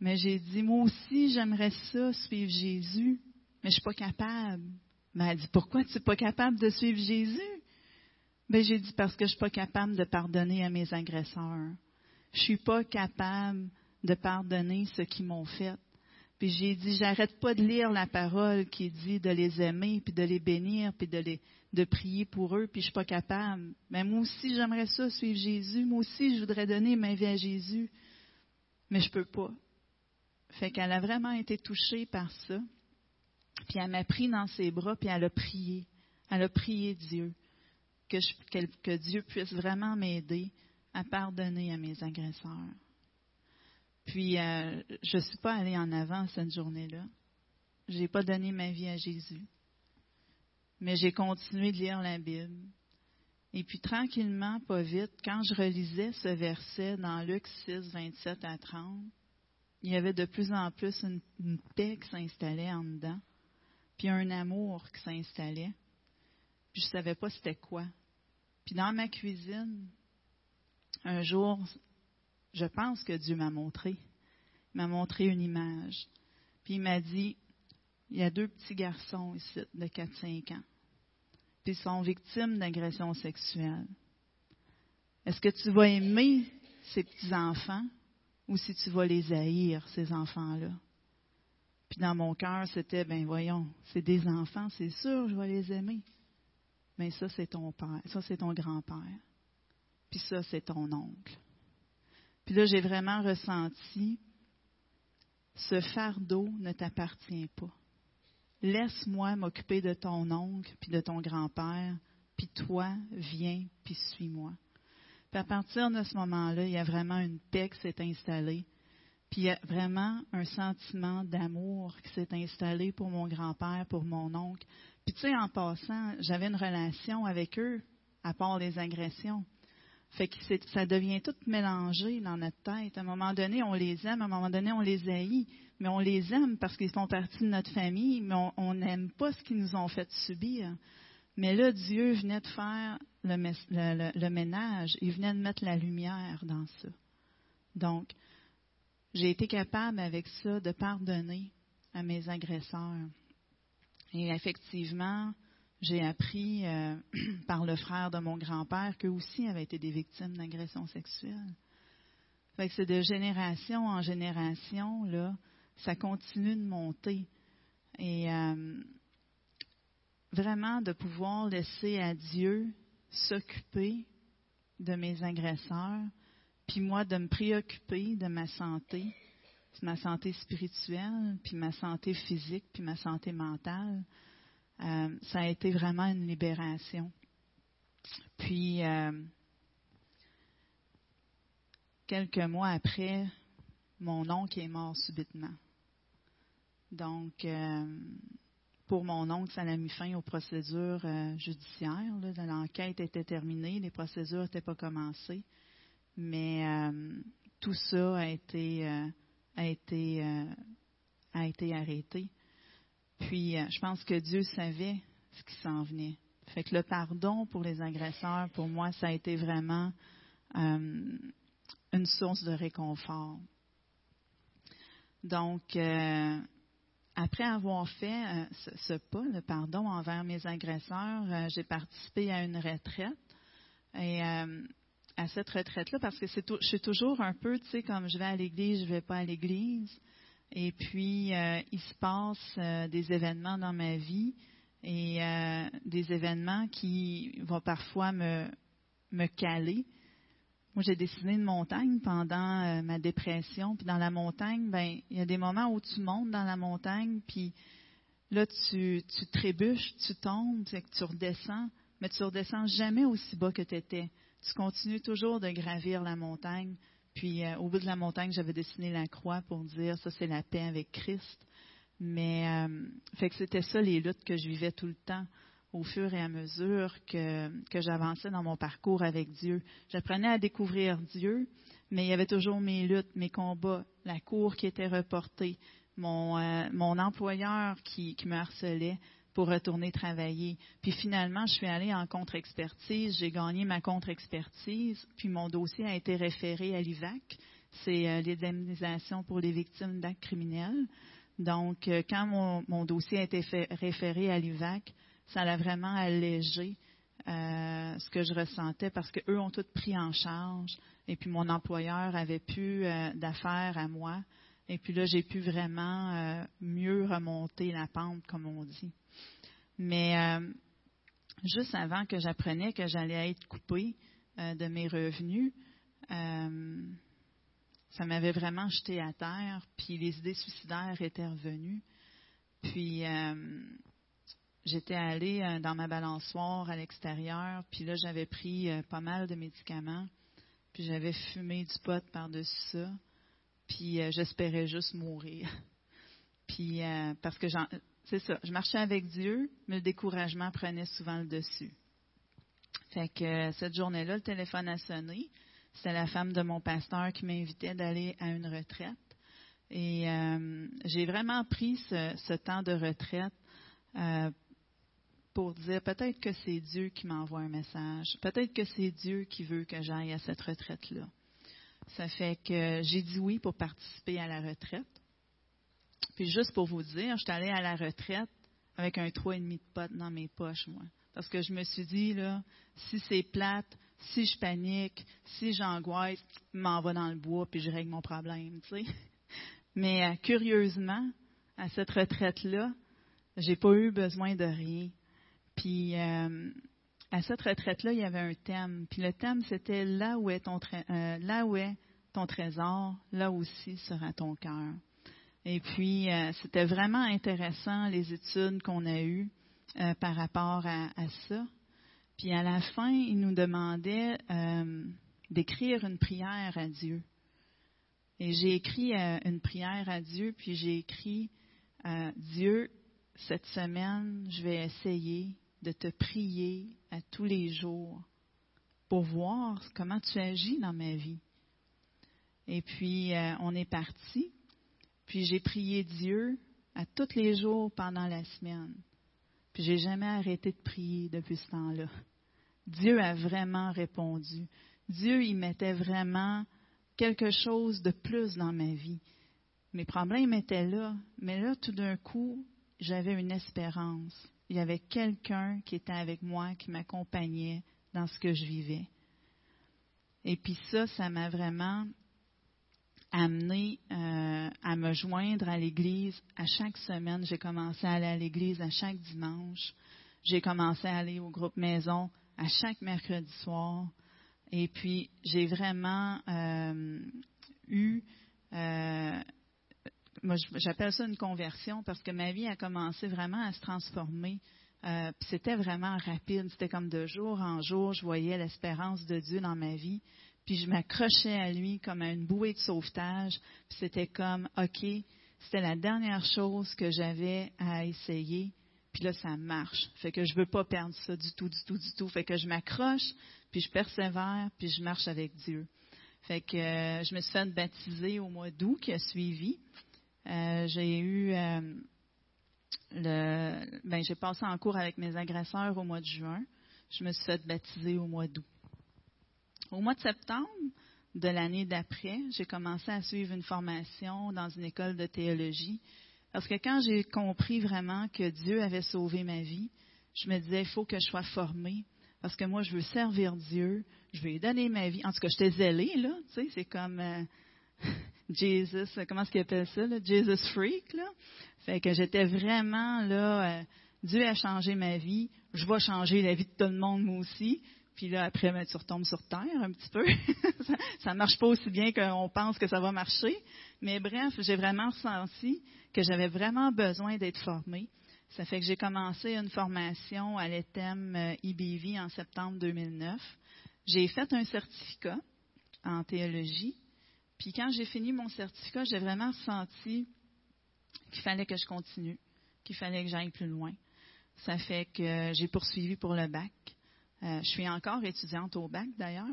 Mais j'ai dit, moi aussi, j'aimerais ça, suivre Jésus. Mais je suis pas capable. Mais elle dit, pourquoi tu n'es pas capable de suivre Jésus? Ben, j'ai dit, parce que je suis pas capable de pardonner à mes agresseurs. Je suis pas capable de pardonner ceux qui m'ont fait. Puis j'ai dit, j'arrête pas de lire la parole qui dit de les aimer, puis de les bénir, puis de prier pour eux, puis je suis pas capable. Mais moi aussi, j'aimerais ça, suivre Jésus. Moi aussi, je voudrais donner ma vie à Jésus. Mais je peux pas. Fait qu'elle a vraiment été touchée par ça. Puis elle m'a pris dans ses bras, puis elle a prié. Elle a prié Dieu. Que, Dieu puisse vraiment m'aider à pardonner à mes agresseurs. Puis, euh, je ne suis pas allée en avant cette journée-là. Je n'ai pas donné ma vie à Jésus. Mais j'ai continué de lire la Bible. Et puis, tranquillement, pas vite, quand je relisais ce verset dans Luc 6, 27 à 30, il y avait de plus en plus une, paix qui s'installait en dedans, puis un amour qui s'installait. Puis je ne savais pas c'était quoi. Puis dans ma cuisine, un jour, je pense que Dieu m'a montré. Il m'a montré une image. Puis il m'a dit, il y a deux petits garçons ici de 4-5 ans. Puis ils sont victimes d'agressions sexuelles. Est-ce que tu vas aimer ces petits-enfants ou si tu vas les haïr, ces enfants-là? Puis dans mon cœur, c'était, ben voyons, c'est des enfants, c'est sûr, je vais les aimer. Mais ça, c'est ton père, ça, c'est ton grand-père. Puis ça, c'est ton oncle. Puis là, j'ai vraiment ressenti, ce fardeau ne t'appartient pas. Laisse-moi m'occuper de ton oncle, puis de ton grand-père, puis toi, viens, puis suis-moi. Puis à partir de ce moment-là, il y a vraiment une paix qui s'est installée. Puis il y a vraiment un sentiment d'amour qui s'est installé pour mon grand-père, pour mon oncle. Puis tu sais, en passant, j'avais une relation avec eux, à part les agressions. Fait que ça devient tout mélangé dans notre tête. À un moment donné, on les aime, à un moment donné, on les haït. Mais on les aime parce qu'ils font partie de notre famille, mais on n'aime pas ce qu'ils nous ont fait subir. Mais là, Dieu venait de faire le, ménage, il venait de mettre la lumière dans ça. Donc, j'ai été capable avec ça de pardonner à mes agresseurs. Et effectivement, j'ai appris euh, par le frère de mon grand-père qu'eux aussi avaient été des victimes d'agressions sexuelles. Fait que c'est de génération en génération, là, ça continue de monter. Et euh, vraiment de pouvoir laisser à Dieu s'occuper de mes agresseurs, puis moi de me préoccuper de ma santé, ma santé spirituelle, puis ma santé physique, puis ma santé mentale. Euh, ça a été vraiment une libération. Puis, euh, quelques mois après, mon oncle est mort subitement. Donc, euh, pour mon oncle, ça a mis fin aux procédures judiciaires. L'enquête était terminée, les procédures n'étaient pas commencées, mais tout ça a été, a été, a été arrêté. Puis, euh, je pense que Dieu savait ce qui s'en venait. Fait que le pardon pour les agresseurs, pour moi, ça a été vraiment euh, une source de réconfort. Donc, euh, après avoir fait ce, pas, le pardon envers mes agresseurs, j'ai participé à une retraite. Et à cette retraite-là, parce que je suis toujours un peu, tu sais, comme je vais à l'église, je vais pas à l'église. Et puis, euh, il se passe euh, des événements dans ma vie et euh, des événements qui vont parfois me, caler. Moi, j'ai dessiné une montagne pendant ma dépression. Puis dans la montagne, ben, il y a des moments où tu montes dans la montagne, puis là, tu, tu trébuches, tu tombes, tu redescends, mais tu redescends jamais aussi bas que tu étais. Tu continues toujours de gravir la montagne puis euh, au bout de la montagne, j'avais dessiné la croix pour dire ça c'est la paix avec Christ. Mais euh, fait que c'était ça les luttes que je vivais tout le temps au fur et à mesure que, que j'avançais dans mon parcours avec Dieu. J'apprenais à découvrir Dieu, mais il y avait toujours mes luttes, mes combats, la cour qui était reportée, mon, euh, mon employeur qui, qui me harcelait, pour retourner travailler. Puis finalement, je suis allée en contre-expertise, j'ai gagné ma contre-expertise, puis mon dossier a été référé à l'IVAC, c'est euh, l'indemnisation pour les victimes d'actes criminels. Donc, euh, quand mon, dossier a été référé à l'UVAC, ça a vraiment allégé euh, ce que je ressentais parce qu'eux ont tout pris en charge. Et puis, mon employeur avait plus d'affaires à moi. Et puis là, j'ai pu vraiment mieux remonter la pente, comme on dit. Mais juste avant que j'apprenais que j'allais être coupée de mes revenus, ça m'avait vraiment jeté à terre, puis les idées suicidaires étaient revenues. Puis euh, j'étais allée euh, dans ma balançoire à l'extérieur, puis là j'avais pris euh, pas mal de médicaments, puis j'avais fumé du pot par-dessus ça, puis j'espérais juste mourir. puis parce que c'est ça, je marchais avec Dieu, mais le découragement prenait souvent le dessus. Fait que cette journée-là, le téléphone a sonné. C'était la femme de mon pasteur qui m'invitait d'aller à une retraite. Et euh, j'ai vraiment pris ce, temps de retraite euh, pour dire peut-être que c'est Dieu qui m'envoie un message, peut-être que c'est Dieu qui veut que j'aille à cette retraite-là. Ça fait que j'ai dit oui pour participer à la retraite. Puis juste pour vous dire, je suis allée à la retraite avec un trois et demi de potes dans mes poches, moi. Parce que je me suis dit, là, si c'est plate, si je panique, si j'angoisse, je m'en va dans le bois puis je règle mon problème, tu sais. Mais euh, curieusement, à cette retraite-là, j'ai pas eu besoin de rien. Puis euh, à cette retraite-là, il y avait un thème. Puis le thème, c'était là où est ton euh, là où est ton trésor, là aussi sera ton cœur. Et puis c'était vraiment intéressant les études qu'on a eues par rapport à ça. Puis à la fin, il nous demandait euh, d'écrire une prière à Dieu. Et j'ai écrit euh, une prière à Dieu, puis j'ai écrit euh, Dieu, cette semaine, je vais essayer de te prier à tous les jours pour voir comment tu agis dans ma vie. Et puis, on est parti. Puis j'ai prié Dieu à tous les jours pendant la semaine. Puis j'ai jamais arrêté de prier depuis ce temps-là. Dieu a vraiment répondu. Dieu y mettait vraiment quelque chose de plus dans ma vie. Mes problèmes étaient là, mais là, tout d'un coup, j'avais une espérance. Il y avait quelqu'un qui était avec moi, qui m'accompagnait dans ce que je vivais. Et puis ça, ça m'a vraiment amené euh, à me joindre à l'Église à chaque semaine. J'ai commencé à aller à l'Église à chaque dimanche. J'ai commencé à aller au groupe maison à chaque mercredi soir. Et puis, j'ai vraiment euh, eu, euh, moi j'appelle ça une conversion parce que ma vie a commencé vraiment à se transformer. C'était vraiment rapide. C'était comme de jour en jour, je voyais l'espérance de Dieu dans ma vie. Puis je m'accrochais à lui comme à une bouée de sauvetage. Puis c'était comme, OK, c'était la dernière chose que j'avais à essayer. Puis là, ça marche. Fait que je veux pas perdre ça du tout, du tout, du tout. Fait que je m'accroche, puis je persévère, puis je marche avec Dieu. Fait que euh, je me suis fait baptiser au mois d'août qui a suivi. Euh, j'ai eu euh, le, ben j'ai passé en cours avec mes agresseurs au mois de juin. Je me suis fait baptiser au mois d'août. Au mois de septembre de l'année d'après, j'ai commencé à suivre une formation dans une école de théologie parce que quand j'ai compris vraiment que Dieu avait sauvé ma vie, je me disais, il faut que je sois formée. Parce que moi, je veux servir Dieu, je veux lui donner ma vie. En tout cas, j'étais zélée, là. Tu sais, c'est comme euh, Jesus, comment est-ce qu'il appelle ça? Jesus Freak, là. Fait que j'étais vraiment, là, euh, Dieu a changé ma vie, je vais changer la vie de tout le monde, moi aussi. Puis là, après, ben, tu retombes sur terre un petit peu. ça ne marche pas aussi bien qu'on pense que ça va marcher. Mais bref, j'ai vraiment senti que j'avais vraiment besoin d'être formée. Ça fait que j'ai commencé une formation à l'ETEM IBV euh, en septembre 2009. J'ai fait un certificat en théologie. Puis quand j'ai fini mon certificat, j'ai vraiment senti qu'il fallait que je continue, qu'il fallait que j'aille plus loin. Ça fait que j'ai poursuivi pour le bac. Euh, je suis encore étudiante au bac d'ailleurs.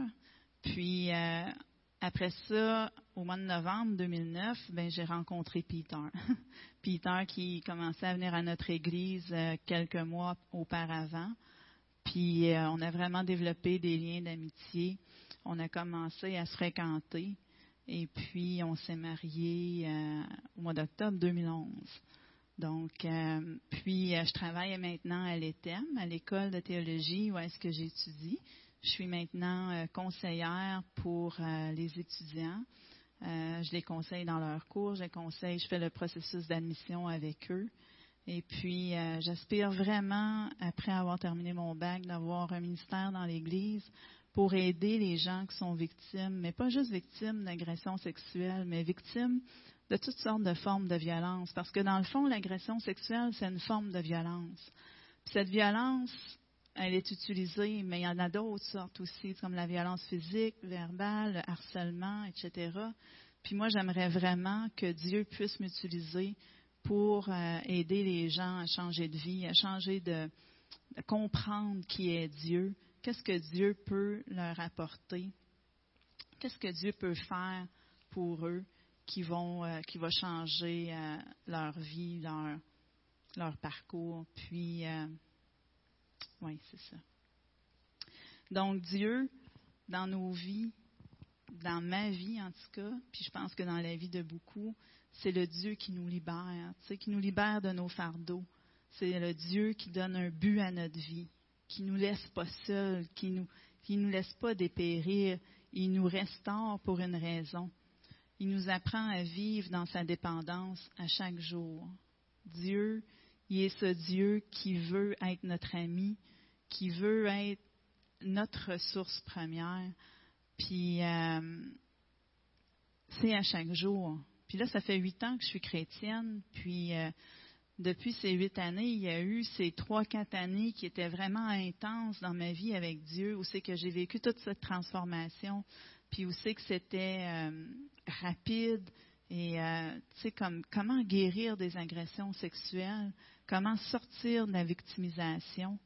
Puis euh, après ça, au mois de novembre 2009, ben, j'ai rencontré Peter. Peter qui commençait à venir à notre église euh, quelques mois auparavant. Puis on a vraiment développé des liens d'amitié. On a commencé à se fréquenter. Et puis, on s'est mariés au mois d'octobre 2011. Donc, euh, puis, je travaille maintenant à l'ETEM, à l'école de théologie où est-ce que j'étudie. Je suis maintenant conseillère pour les étudiants. je les conseille dans leurs cours, je les conseille, je fais le processus d'admission avec eux. Et puis, j'aspire vraiment, après avoir terminé mon bac, d'avoir un ministère dans l'Église pour aider les gens qui sont victimes, mais pas juste victimes d'agressions sexuelles, mais victimes de toutes sortes de formes de violence. Parce que dans le fond, l'agression sexuelle, c'est une forme de violence. cette violence, elle est utilisée, mais il y en a d'autres sortes aussi, comme la violence physique, verbale, le harcèlement, etc. Puis moi, j'aimerais vraiment que Dieu puisse m'utiliser pour euh, aider les gens à changer de vie, à changer de comprendre qui est Dieu, qu'est-ce que Dieu peut leur apporter, qu'est-ce que Dieu peut faire pour eux? Qui vont euh, qui va changer euh, leur vie, leur leur parcours. Puis euh, oui, c'est ça. Donc Dieu dans nos vies, dans ma vie en tout cas, puis je pense que dans la vie de beaucoup, c'est le Dieu qui nous libère, qui nous libère de nos fardeaux. C'est le Dieu qui donne un but à notre vie qui nous laisse pas seuls, qui nous, qui nous laisse pas dépérir. Il nous restaure pour une raison. Il nous apprend à vivre dans sa dépendance à chaque jour. Dieu, il est ce Dieu qui veut être notre ami, qui veut être notre ressource première. Puis euh, c'est à chaque jour. Puis là, ça fait huit ans que je suis chrétienne. Puis euh, depuis ces huit années, il y a eu ces trois, quatre années qui étaient vraiment intenses dans ma vie avec Dieu, où c'est que j'ai vécu toute cette transformation, puis où c'est que c'était euh, rapide et euh, tu sais comme comment guérir des agressions sexuelles, comment sortir de la victimisation?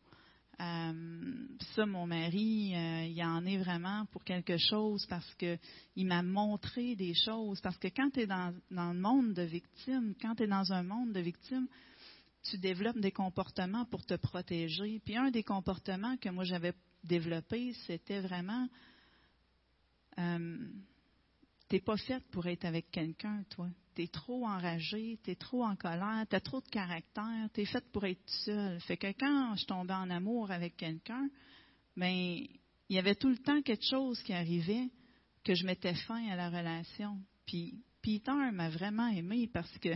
Euh, ça, mon mari, euh, il en est vraiment pour quelque chose parce que il m'a montré des choses. Parce que quand tu es dans, dans, le monde de victimes, quand tu es dans un monde de victimes, tu développes des comportements pour te protéger. Puis un des comportements que moi j'avais développé, c'était vraiment t'es pas faite pour être avec quelqu'un, toi. Tu es trop enragé, tu es trop en colère, tu as trop de caractère, tu es faite pour être seule. Fait que quand je tombais en amour avec quelqu'un, ben il y avait tout le temps quelque chose qui arrivait que je mettais fin à la relation. Puis Peter m'a vraiment aimé parce que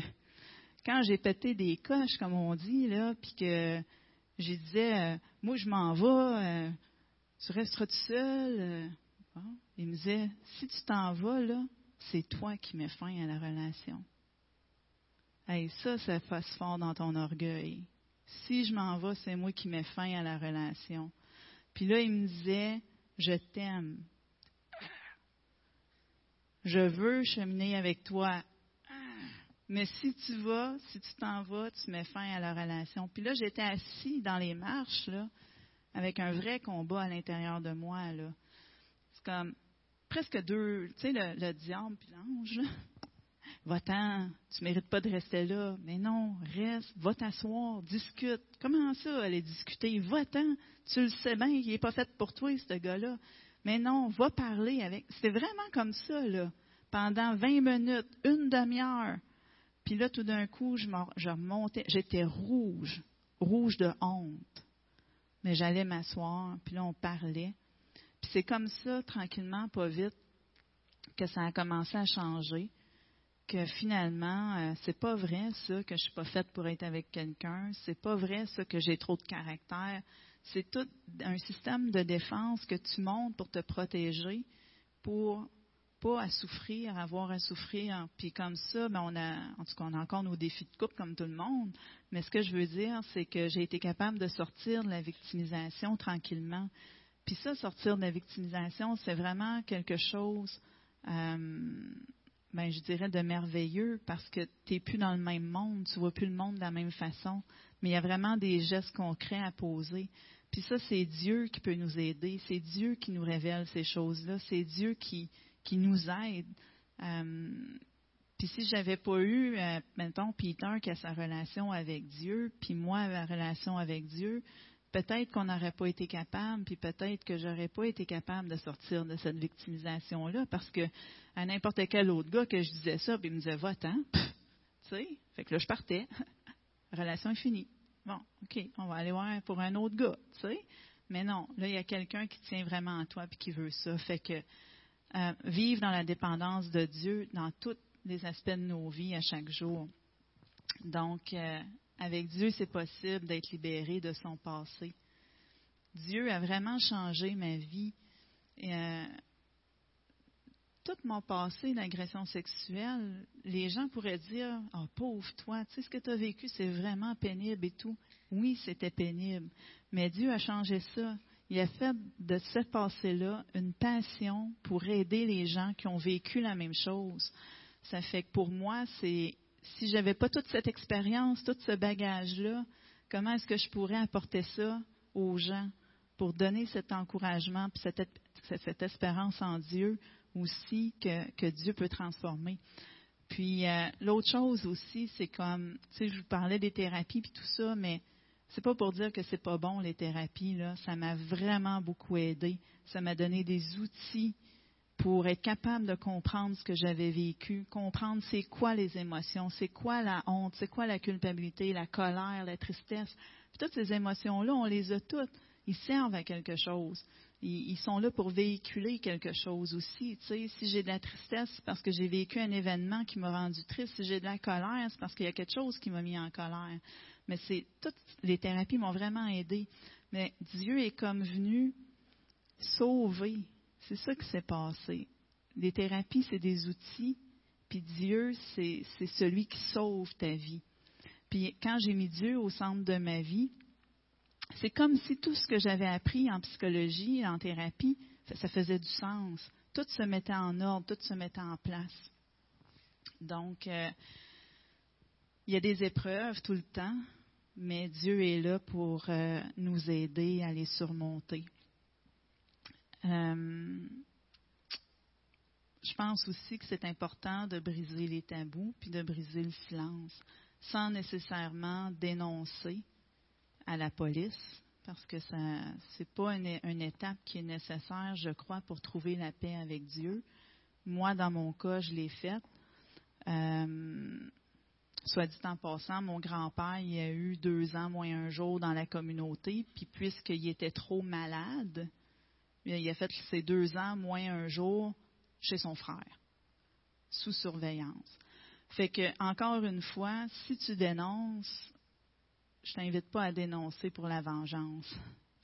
quand j'ai pété des coches, comme on dit, là, puis que je disais, euh, moi je m'en vais, euh, tu resteras tout seul. Euh, il me disait, si tu t'en vas, là, c'est toi qui mets fin à la relation. Hey, ça, ça fasse fort dans ton orgueil. Si je m'en vais, c'est moi qui mets fin à la relation. Puis là, il me disait, je t'aime. Je veux cheminer avec toi. Mais si tu vas, si tu t'en vas, tu mets fin à la relation. Puis là, j'étais assis dans les marches, là, avec un vrai combat à l'intérieur de moi, là comme presque deux, tu sais, le, diable puis l'ange. Va-t'en, tu mérites pas de rester là. Mais non, reste, va t'asseoir, discute. Comment ça, aller discuter? Va-t'en, tu le sais bien, il n'est pas fait pour toi, ce gars-là. Mais non, va parler avec. C'était vraiment comme ça, là. Pendant 20 minutes, une demi-heure. Puis là, tout d'un coup, je, je remontais. J'étais rouge, rouge de honte. Mais j'allais m'asseoir, puis là, on parlait c'est comme ça, tranquillement, pas vite, que ça a commencé à changer. Que finalement, euh, c'est pas vrai ça que je suis pas faite pour être avec quelqu'un. C'est pas vrai ça que j'ai trop de caractère. C'est tout un système de défense que tu montes pour te protéger, pour pas à souffrir, avoir à souffrir. Puis comme ça, ben on a, en tout cas, on a encore nos défis de couple comme tout le monde. Mais ce que je veux dire, c'est que j'ai été capable de sortir de la victimisation tranquillement. Puis ça, sortir de la victimisation, c'est vraiment quelque chose, euh, ben, je dirais, de merveilleux parce que tu n'es plus dans le même monde, tu vois plus le monde de la même façon, mais il y a vraiment des gestes concrets à poser. Puis ça, c'est Dieu qui peut nous aider, c'est Dieu qui nous révèle ces choses-là, c'est Dieu qui, qui nous aide. Euh, puis si j'avais pas eu, euh, mettons, Peter qui a sa relation avec Dieu, puis moi ma relation avec Dieu, peut-être qu'on n'aurait pas été capable, puis peut-être que j'aurais pas été capable de sortir de cette victimisation-là, parce que à n'importe quel autre gars que je disais ça, puis il me disait va-t'en, tu sais, fait que là je partais, relation est finie. Bon, ok, on va aller voir pour un autre gars, tu sais. Mais non, là il y a quelqu'un qui tient vraiment à toi puis qui veut ça, fait que euh, vivre dans la dépendance de Dieu dans tous les aspects de nos vies à chaque jour. Donc, euh, avec Dieu, c'est possible d'être libéré de son passé. Dieu a vraiment changé ma vie. Euh, tout mon passé d'agression sexuelle, les gens pourraient dire Oh, pauvre toi, tu sais ce que tu as vécu, c'est vraiment pénible et tout. Oui, c'était pénible. Mais Dieu a changé ça. Il a fait de ce passé-là une passion pour aider les gens qui ont vécu la même chose. Ça fait que pour moi, c'est si j'avais pas toute cette expérience, tout ce bagage-là, comment est-ce que je pourrais apporter ça aux gens pour donner cet encouragement, puis cette, espérance en Dieu aussi que, que Dieu peut transformer? Puis euh, l'autre chose aussi, c'est comme, tu sais, je vous parlais des thérapies puis tout ça, mais c'est pas pour dire que c'est pas bon les thérapies là. Ça m'a vraiment beaucoup aidé. Ça m'a donné des outils pour être capable de comprendre ce que j'avais vécu, comprendre c'est quoi les émotions, c'est quoi la honte, c'est quoi la culpabilité, la colère, la tristesse. Toutes ces émotions-là, on les a toutes. Ils servent à quelque chose. Ils, sont là pour véhiculer quelque chose aussi. Tu sais, si j'ai de la tristesse, c'est parce que j'ai vécu un événement qui m'a rendu triste. Si j'ai de la colère, c'est parce qu'il y a quelque chose qui m'a mis en colère. Mais toutes les thérapies m'ont vraiment aidé. Mais Dieu est comme venu sauver c'est ça qui s'est passé. Les thérapies, c'est des outils, puis Dieu, c'est celui qui sauve ta vie. Puis quand j'ai mis Dieu au centre de ma vie, c'est comme si tout ce que j'avais appris en psychologie, en thérapie, ça, faisait du sens. Tout se mettait en ordre, tout se mettait en place. Donc, euh, il y a des épreuves tout le temps, mais Dieu est là pour euh, nous aider à les surmonter. Euh, je pense aussi que c'est important de briser les tabous puis de briser le silence sans nécessairement dénoncer à la police parce que ce n'est pas une, étape qui est nécessaire, je crois, pour trouver la paix avec Dieu. Moi, dans mon cas, je l'ai faite. Euh, soit dit en passant, mon grand-père, a eu deux ans moins un jour dans la communauté, puis puisqu'il était trop malade, il a fait ses deux ans moins un jour chez son frère, sous surveillance. Fait que, encore une fois, si tu dénonces, je t'invite pas à dénoncer pour la vengeance.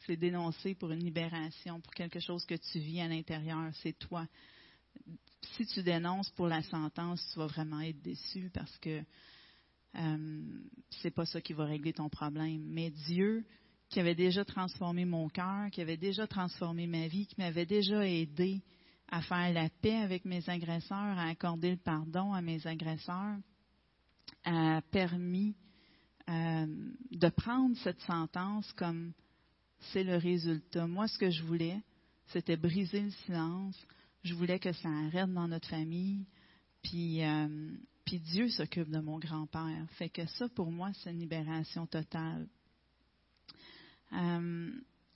C'est dénoncer pour une libération, pour quelque chose que tu vis à l'intérieur. C'est toi. Si tu dénonces pour la sentence, tu vas vraiment être déçu parce que euh, c'est pas ça qui va régler ton problème. Mais Dieu, qui avait déjà transformé mon cœur, qui avait déjà transformé ma vie, qui m'avait déjà aidé à faire la paix avec mes agresseurs, à accorder le pardon à mes agresseurs, a permis euh, de prendre cette sentence comme c'est le résultat. Moi, ce que je voulais, c'était briser le silence. Je voulais que ça arrête dans notre famille. Puis, euh, puis Dieu s'occupe de mon grand-père. Fait que ça, pour moi, c'est une libération totale. Euh,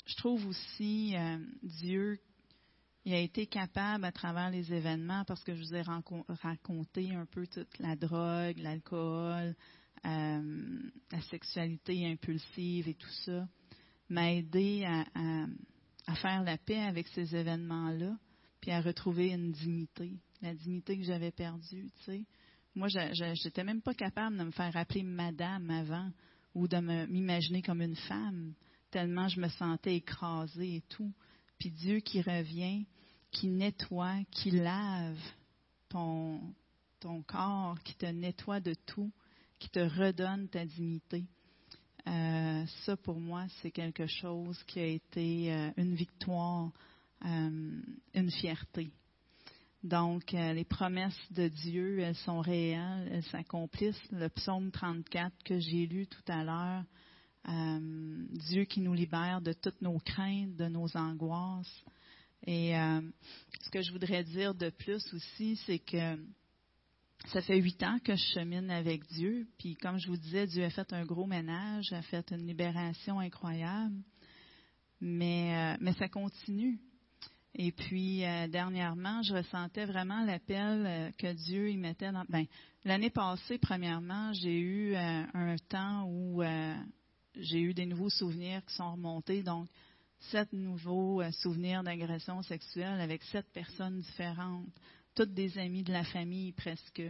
je trouve aussi euh, Dieu, il a été capable à travers les événements, parce que je vous ai raconté un peu toute la drogue, l'alcool, euh, la sexualité impulsive et tout ça, m'a aidé à, faire la paix avec ces événements-là, puis à retrouver une dignité, la dignité que j'avais perdue, tu sais. Moi, je n'étais même pas capable de me faire appeler madame avant ou de m'imaginer comme une femme tellement je me sentais écrasée et tout. Puis Dieu qui revient, qui nettoie, qui lave ton, ton corps, qui te nettoie de tout, qui te redonne ta dignité. Euh, ça, pour moi, c'est quelque chose qui a été euh, une victoire, euh, une fierté. Donc, les promesses de Dieu, elles sont réelles, elles s'accomplissent. Le psaume 34 que j'ai lu tout à l'heure, euh, Dieu qui nous libère de toutes nos craintes, de nos angoisses. Et euh, ce que je voudrais dire de plus aussi, c'est que ça fait huit ans que je chemine avec Dieu. Puis comme je vous disais, Dieu a fait un gros ménage, a fait une libération incroyable. Mais, mais ça continue. Et puis, dernièrement, je ressentais vraiment l'appel que Dieu y mettait dans. Ben, l'année passée, premièrement, j'ai eu un temps où j'ai eu des nouveaux souvenirs qui sont remontés. Donc, sept nouveaux souvenirs d'agression sexuelle avec sept personnes différentes, toutes des amis de la famille presque.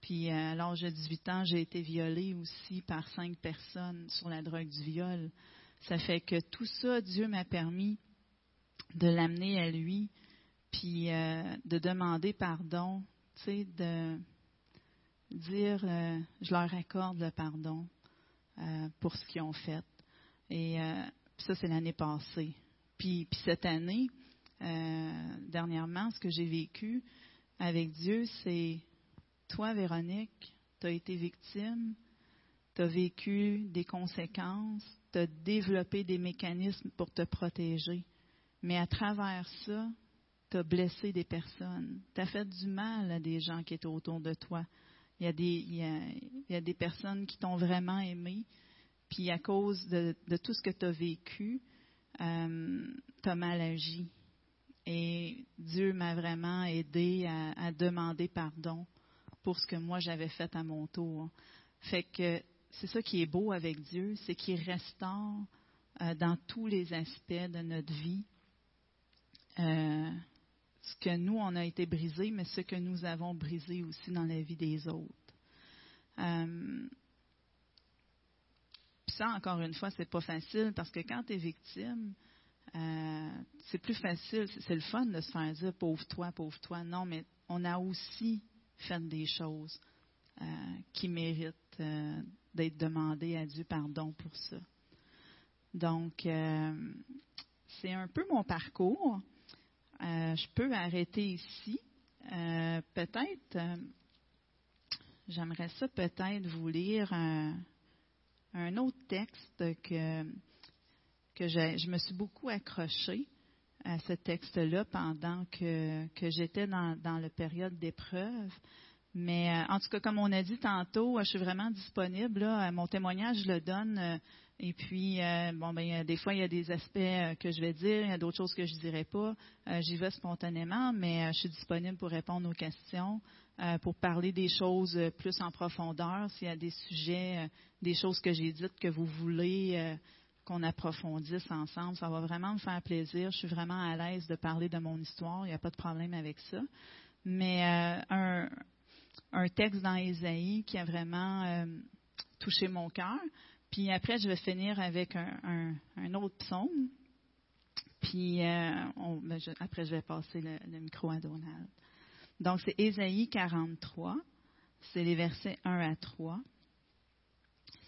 Puis à l'âge de 18 ans, j'ai été violée aussi par cinq personnes sur la drogue du viol. Ça fait que tout ça, Dieu m'a permis de l'amener à lui, puis euh, de demander pardon, tu sais, de dire, euh, je leur accorde le pardon euh, pour ce qu'ils ont fait. Et ça, c'est l'année passée. Puis, cette année, dernièrement, ce que j'ai vécu avec Dieu, c'est toi, Véronique, tu as été victime, tu as vécu des conséquences, tu as développé des mécanismes pour te protéger. Mais à travers ça, tu as blessé des personnes. Tu as fait du mal à des gens qui étaient autour de toi. Il y a des, il y a, des personnes qui t'ont vraiment aimé, puis à cause de, tout ce que tu as vécu, euh, tu as mal agi. Et Dieu m'a vraiment aidé à demander pardon pour ce que moi j'avais fait à mon tour. Fait que c'est ça qui est beau avec Dieu, c'est qu'il restaure euh, dans tous les aspects de notre vie euh, ce que nous, on a été brisé, mais ce que nous avons brisé aussi dans la vie des autres. Euh, ça, encore une fois, c'est pas facile parce que quand tu es victime, c'est plus facile, c'est le fun de se faire dire pauvre toi, pauvre toi. Non, mais on a aussi faites des choses euh, qui méritent euh, d'être demandées à Dieu pardon pour ça. Donc, euh, c'est un peu mon parcours. Je peux arrêter ici. peut-être, j'aimerais ça peut-être vous lire un, autre texte que, que je me suis beaucoup accrochée à ce texte-là pendant que, que j'étais dans, dans la période d'épreuve. Mais euh, en tout cas, comme on a dit tantôt, je suis vraiment disponible. Mon témoignage, je le donne. Euh, et puis, euh, bon, ben, des fois, il y a des aspects que je vais dire, il y a d'autres choses que je ne dirai pas. J'y vais spontanément, mais je suis disponible pour répondre aux questions, pour parler des choses plus en profondeur. S'il y a des sujets, des choses que j'ai dites que vous voulez qu'on approfondisse ensemble. Ça va vraiment me faire plaisir. Je suis vraiment à l'aise de parler de mon histoire. Il n'y a pas de problème avec ça. Mais euh, un, texte dans Ésaïe qui a vraiment euh, touché mon cœur. Puis après, je vais finir avec un, autre psaume. Puis euh, ben, après, je vais passer le, le, micro à Donald. Donc, c'est Ésaïe 43. C'est les versets 1 à 3.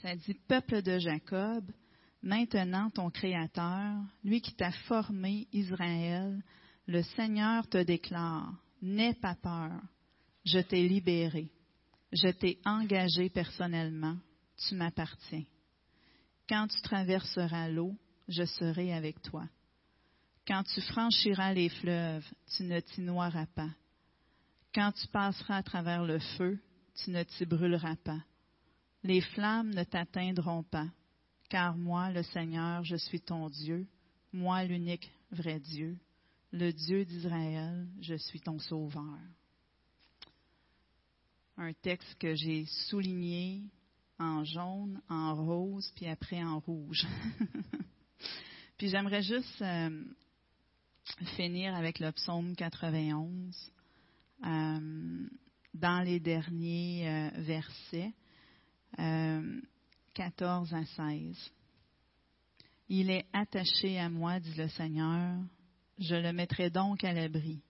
Ça dit Peuple de Jacob, Maintenant, ton Créateur, lui qui t'a formé, Israël, le Seigneur te déclare, N'aie pas peur, je t'ai libéré, je t'ai engagé personnellement, tu m'appartiens. Quand tu traverseras l'eau, je serai avec toi. Quand tu franchiras les fleuves, tu ne t'y noieras pas. Quand tu passeras à travers le feu, tu ne t'y brûleras pas. Les flammes ne t'atteindront pas car moi, le Seigneur, je suis ton Dieu, moi l'unique vrai Dieu, le Dieu d'Israël, je suis ton Sauveur. Un texte que j'ai souligné en jaune, en rose, puis après en rouge. puis j'aimerais juste euh, finir avec le psaume 91 euh, dans les derniers euh, versets. 14 à 16. Il est attaché à moi, dit le Seigneur. Je le mettrai donc à l'abri.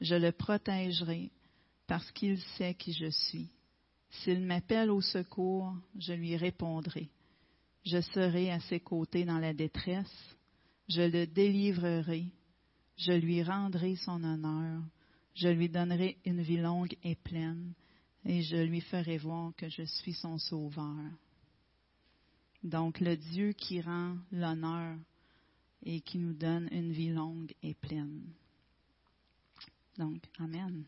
Je le protégerai parce qu'il sait qui je suis. S'il m'appelle au secours, je lui répondrai. Je serai à ses côtés dans la détresse. Je le délivrerai. Je lui rendrai son honneur. Je lui donnerai une vie longue et pleine. Et je lui ferai voir que je suis son sauveur. Donc le Dieu qui rend l'honneur et qui nous donne une vie longue et pleine. Donc, Amen.